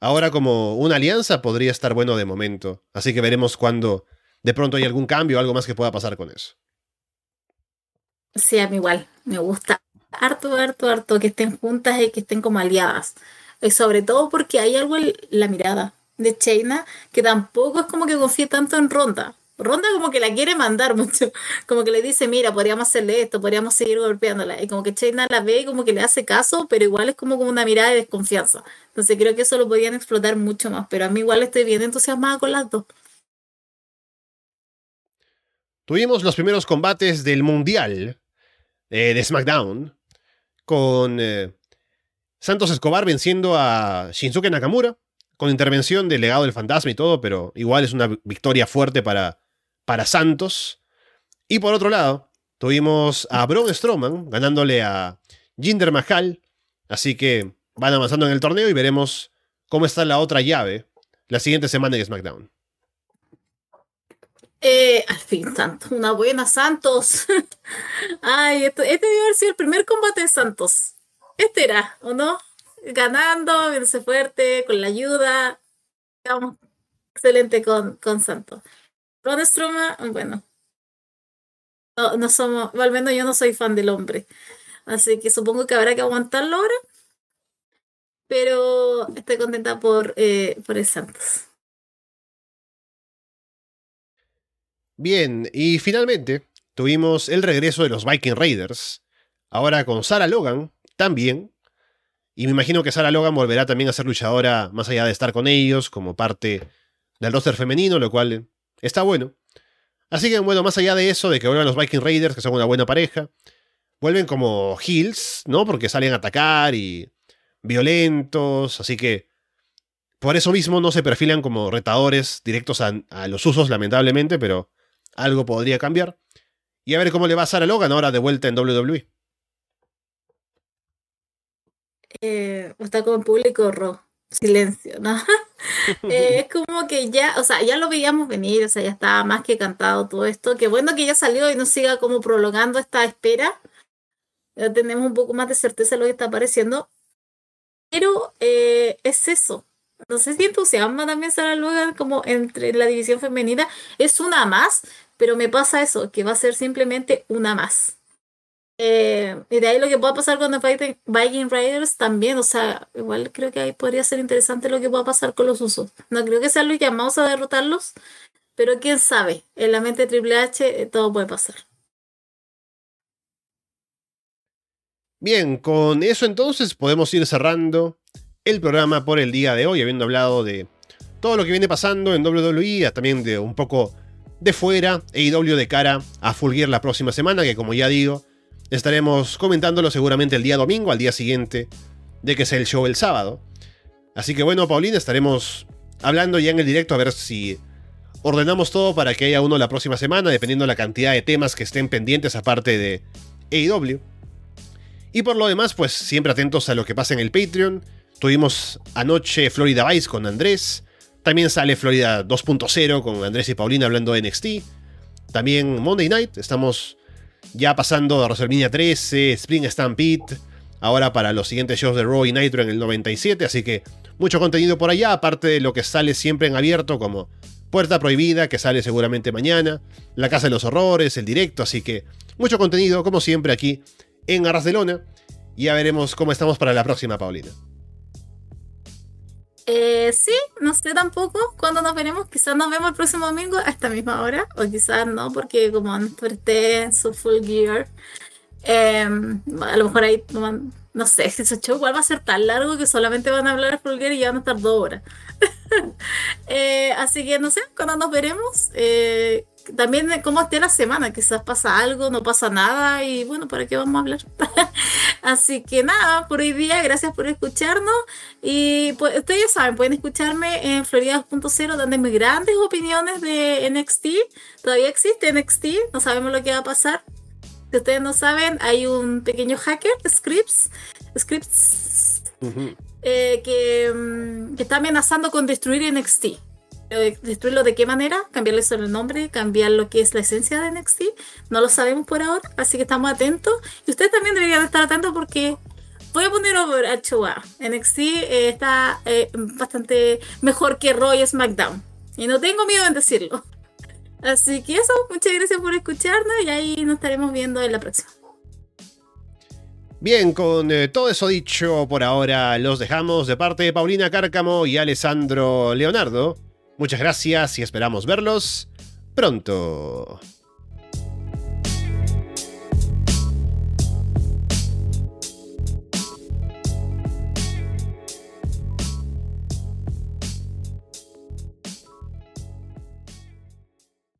Ahora como una alianza podría estar bueno de momento. Así que veremos cuando de pronto hay algún cambio o algo más que pueda pasar con eso. Sí, a mí igual. Me gusta harto, harto, harto que estén juntas y que estén como aliadas. Y sobre todo porque hay algo en la mirada de China que tampoco es como que confíe tanto en Ronda. Ronda como que la quiere mandar (laughs) mucho, como que le dice, mira, podríamos hacerle esto, podríamos seguir golpeándola. Y como que China la ve y como que le hace caso, pero igual es como, como una mirada de desconfianza. Entonces creo que eso lo podían explotar mucho más, pero a mí igual estoy bien entusiasmada con las dos. Tuvimos los primeros combates del Mundial eh, de SmackDown con eh, Santos Escobar venciendo a Shinsuke Nakamura con intervención del legado del fantasma y todo, pero igual es una victoria fuerte para, para Santos. Y por otro lado, tuvimos a Braun Strowman ganándole a Jinder Mahal, así que van avanzando en el torneo y veremos cómo está la otra llave la siguiente semana en SmackDown. Eh, al fin, Santos, una buena Santos. (laughs) Ay, este, debe haber sido el primer combate de Santos. Este era, ¿o no? ganando, viéndose fuerte, con la ayuda. Excelente con, con Santos. Ron Stroma, bueno, no, no somos, al menos yo no soy fan del hombre. Así que supongo que habrá que aguantarlo ahora. Pero estoy contenta por, eh, por el Santos. Bien, y finalmente tuvimos el regreso de los Viking Raiders. Ahora con Sarah Logan, también, y me imagino que Sarah Logan volverá también a ser luchadora más allá de estar con ellos, como parte del roster femenino, lo cual está bueno. Así que, bueno, más allá de eso, de que vuelvan los Viking Raiders, que son una buena pareja, vuelven como heels, ¿no? Porque salen a atacar y violentos, así que por eso mismo no se perfilan como retadores directos a, los usos, lamentablemente, pero algo podría cambiar. Y a ver cómo le va a Sarah Logan ahora de vuelta en WWE. eh, está como en público rojo, silencio, ¿no? (laughs) Eh, (laughs) es como que ya, o sea, ya lo veíamos venir, o sea, ya estaba más que cantado todo esto. Qué bueno que ya salió y no siga como prolongando esta espera. Ya tenemos un poco más de certeza de lo que está apareciendo. Pero eh, es eso. No sé si entusiasma también Sarah Logan como entre la división femenina. Es una más, pero me pasa eso, que va a ser simplemente una más. Eh, y de ahí lo que pueda pasar con the Viking Riders también, o sea, igual creo que ahí podría ser interesante lo que pueda pasar con los usos. No creo que sean los llamados a derrotarlos, pero quién sabe, en la mente de Triple H eh, todo puede pasar. Bien, con eso entonces podemos ir cerrando el programa por el día de hoy, habiendo hablado de todo lo que viene pasando en WWE, también de un poco de fuera, AEW de cara a Full Gear la próxima semana, que como ya digo, estaremos comentándolo seguramente el día domingo, al día siguiente de que sea el show el sábado. Así que bueno, Paulina, estaremos hablando ya en el directo a ver si ordenamos todo para que haya uno la próxima semana, dependiendo de la cantidad de temas que estén pendientes aparte de AEW. Y por lo demás, pues siempre atentos a lo que pasa en el Patreon. Tuvimos anoche Florida Vice con Andrés. También sale Florida 2.0 con Andrés y Paulina hablando de NXT. También Monday Night, estamos ya pasando a WrestleMania 13, Spring Stampede, ahora para los siguientes shows de Raw y Nitro en el 97, así que mucho contenido por allá, aparte de lo que sale siempre en abierto como Puerta Prohibida, que sale seguramente mañana, La Casa de los Horrores, el directo, así que mucho contenido como siempre aquí en Arras de Lona. Ya veremos cómo estamos para la próxima, Paulina. Eh, sí, no sé tampoco cuándo nos veremos. Quizás nos vemos el próximo domingo a esta misma hora, o quizás no, porque como no en su full gear, em, a lo mejor ahí, no sé, ese show igual va a ser tan largo que solamente van a hablar full gear y ya van a estar dos horas. (laughs) Eh, así que no sé cuándo nos veremos. También cómo esté la semana, quizás pasa algo, no pasa nada y bueno, ¿para qué vamos a hablar? (laughs) Así que nada, por hoy día, gracias por escucharnos y pues ustedes ya saben, pueden escucharme en Florida 2.0 dándome grandes opiniones de NXT, todavía existe NXT, no sabemos lo que va a pasar. Si ustedes no saben, hay un pequeño hacker, Scripts, Scripts, eh, que, mm, que está amenazando con destruir NXT destruirlo de qué manera, cambiarle solo el nombre, cambiar lo que es la esencia de NXT, no lo sabemos por ahora, así que estamos atentos. Y ustedes también deberían estar atentos porque voy a poner over a Choa. NXT eh, está eh, bastante mejor que Roy SmackDown. Y no tengo miedo en decirlo. Así que eso, muchas gracias por escucharnos y ahí nos estaremos viendo en la próxima. Bien, con eh, todo eso dicho por ahora, los dejamos de parte de Paulina Cárcamo y Alessandro Leonardo. Muchas gracias y esperamos verlos pronto.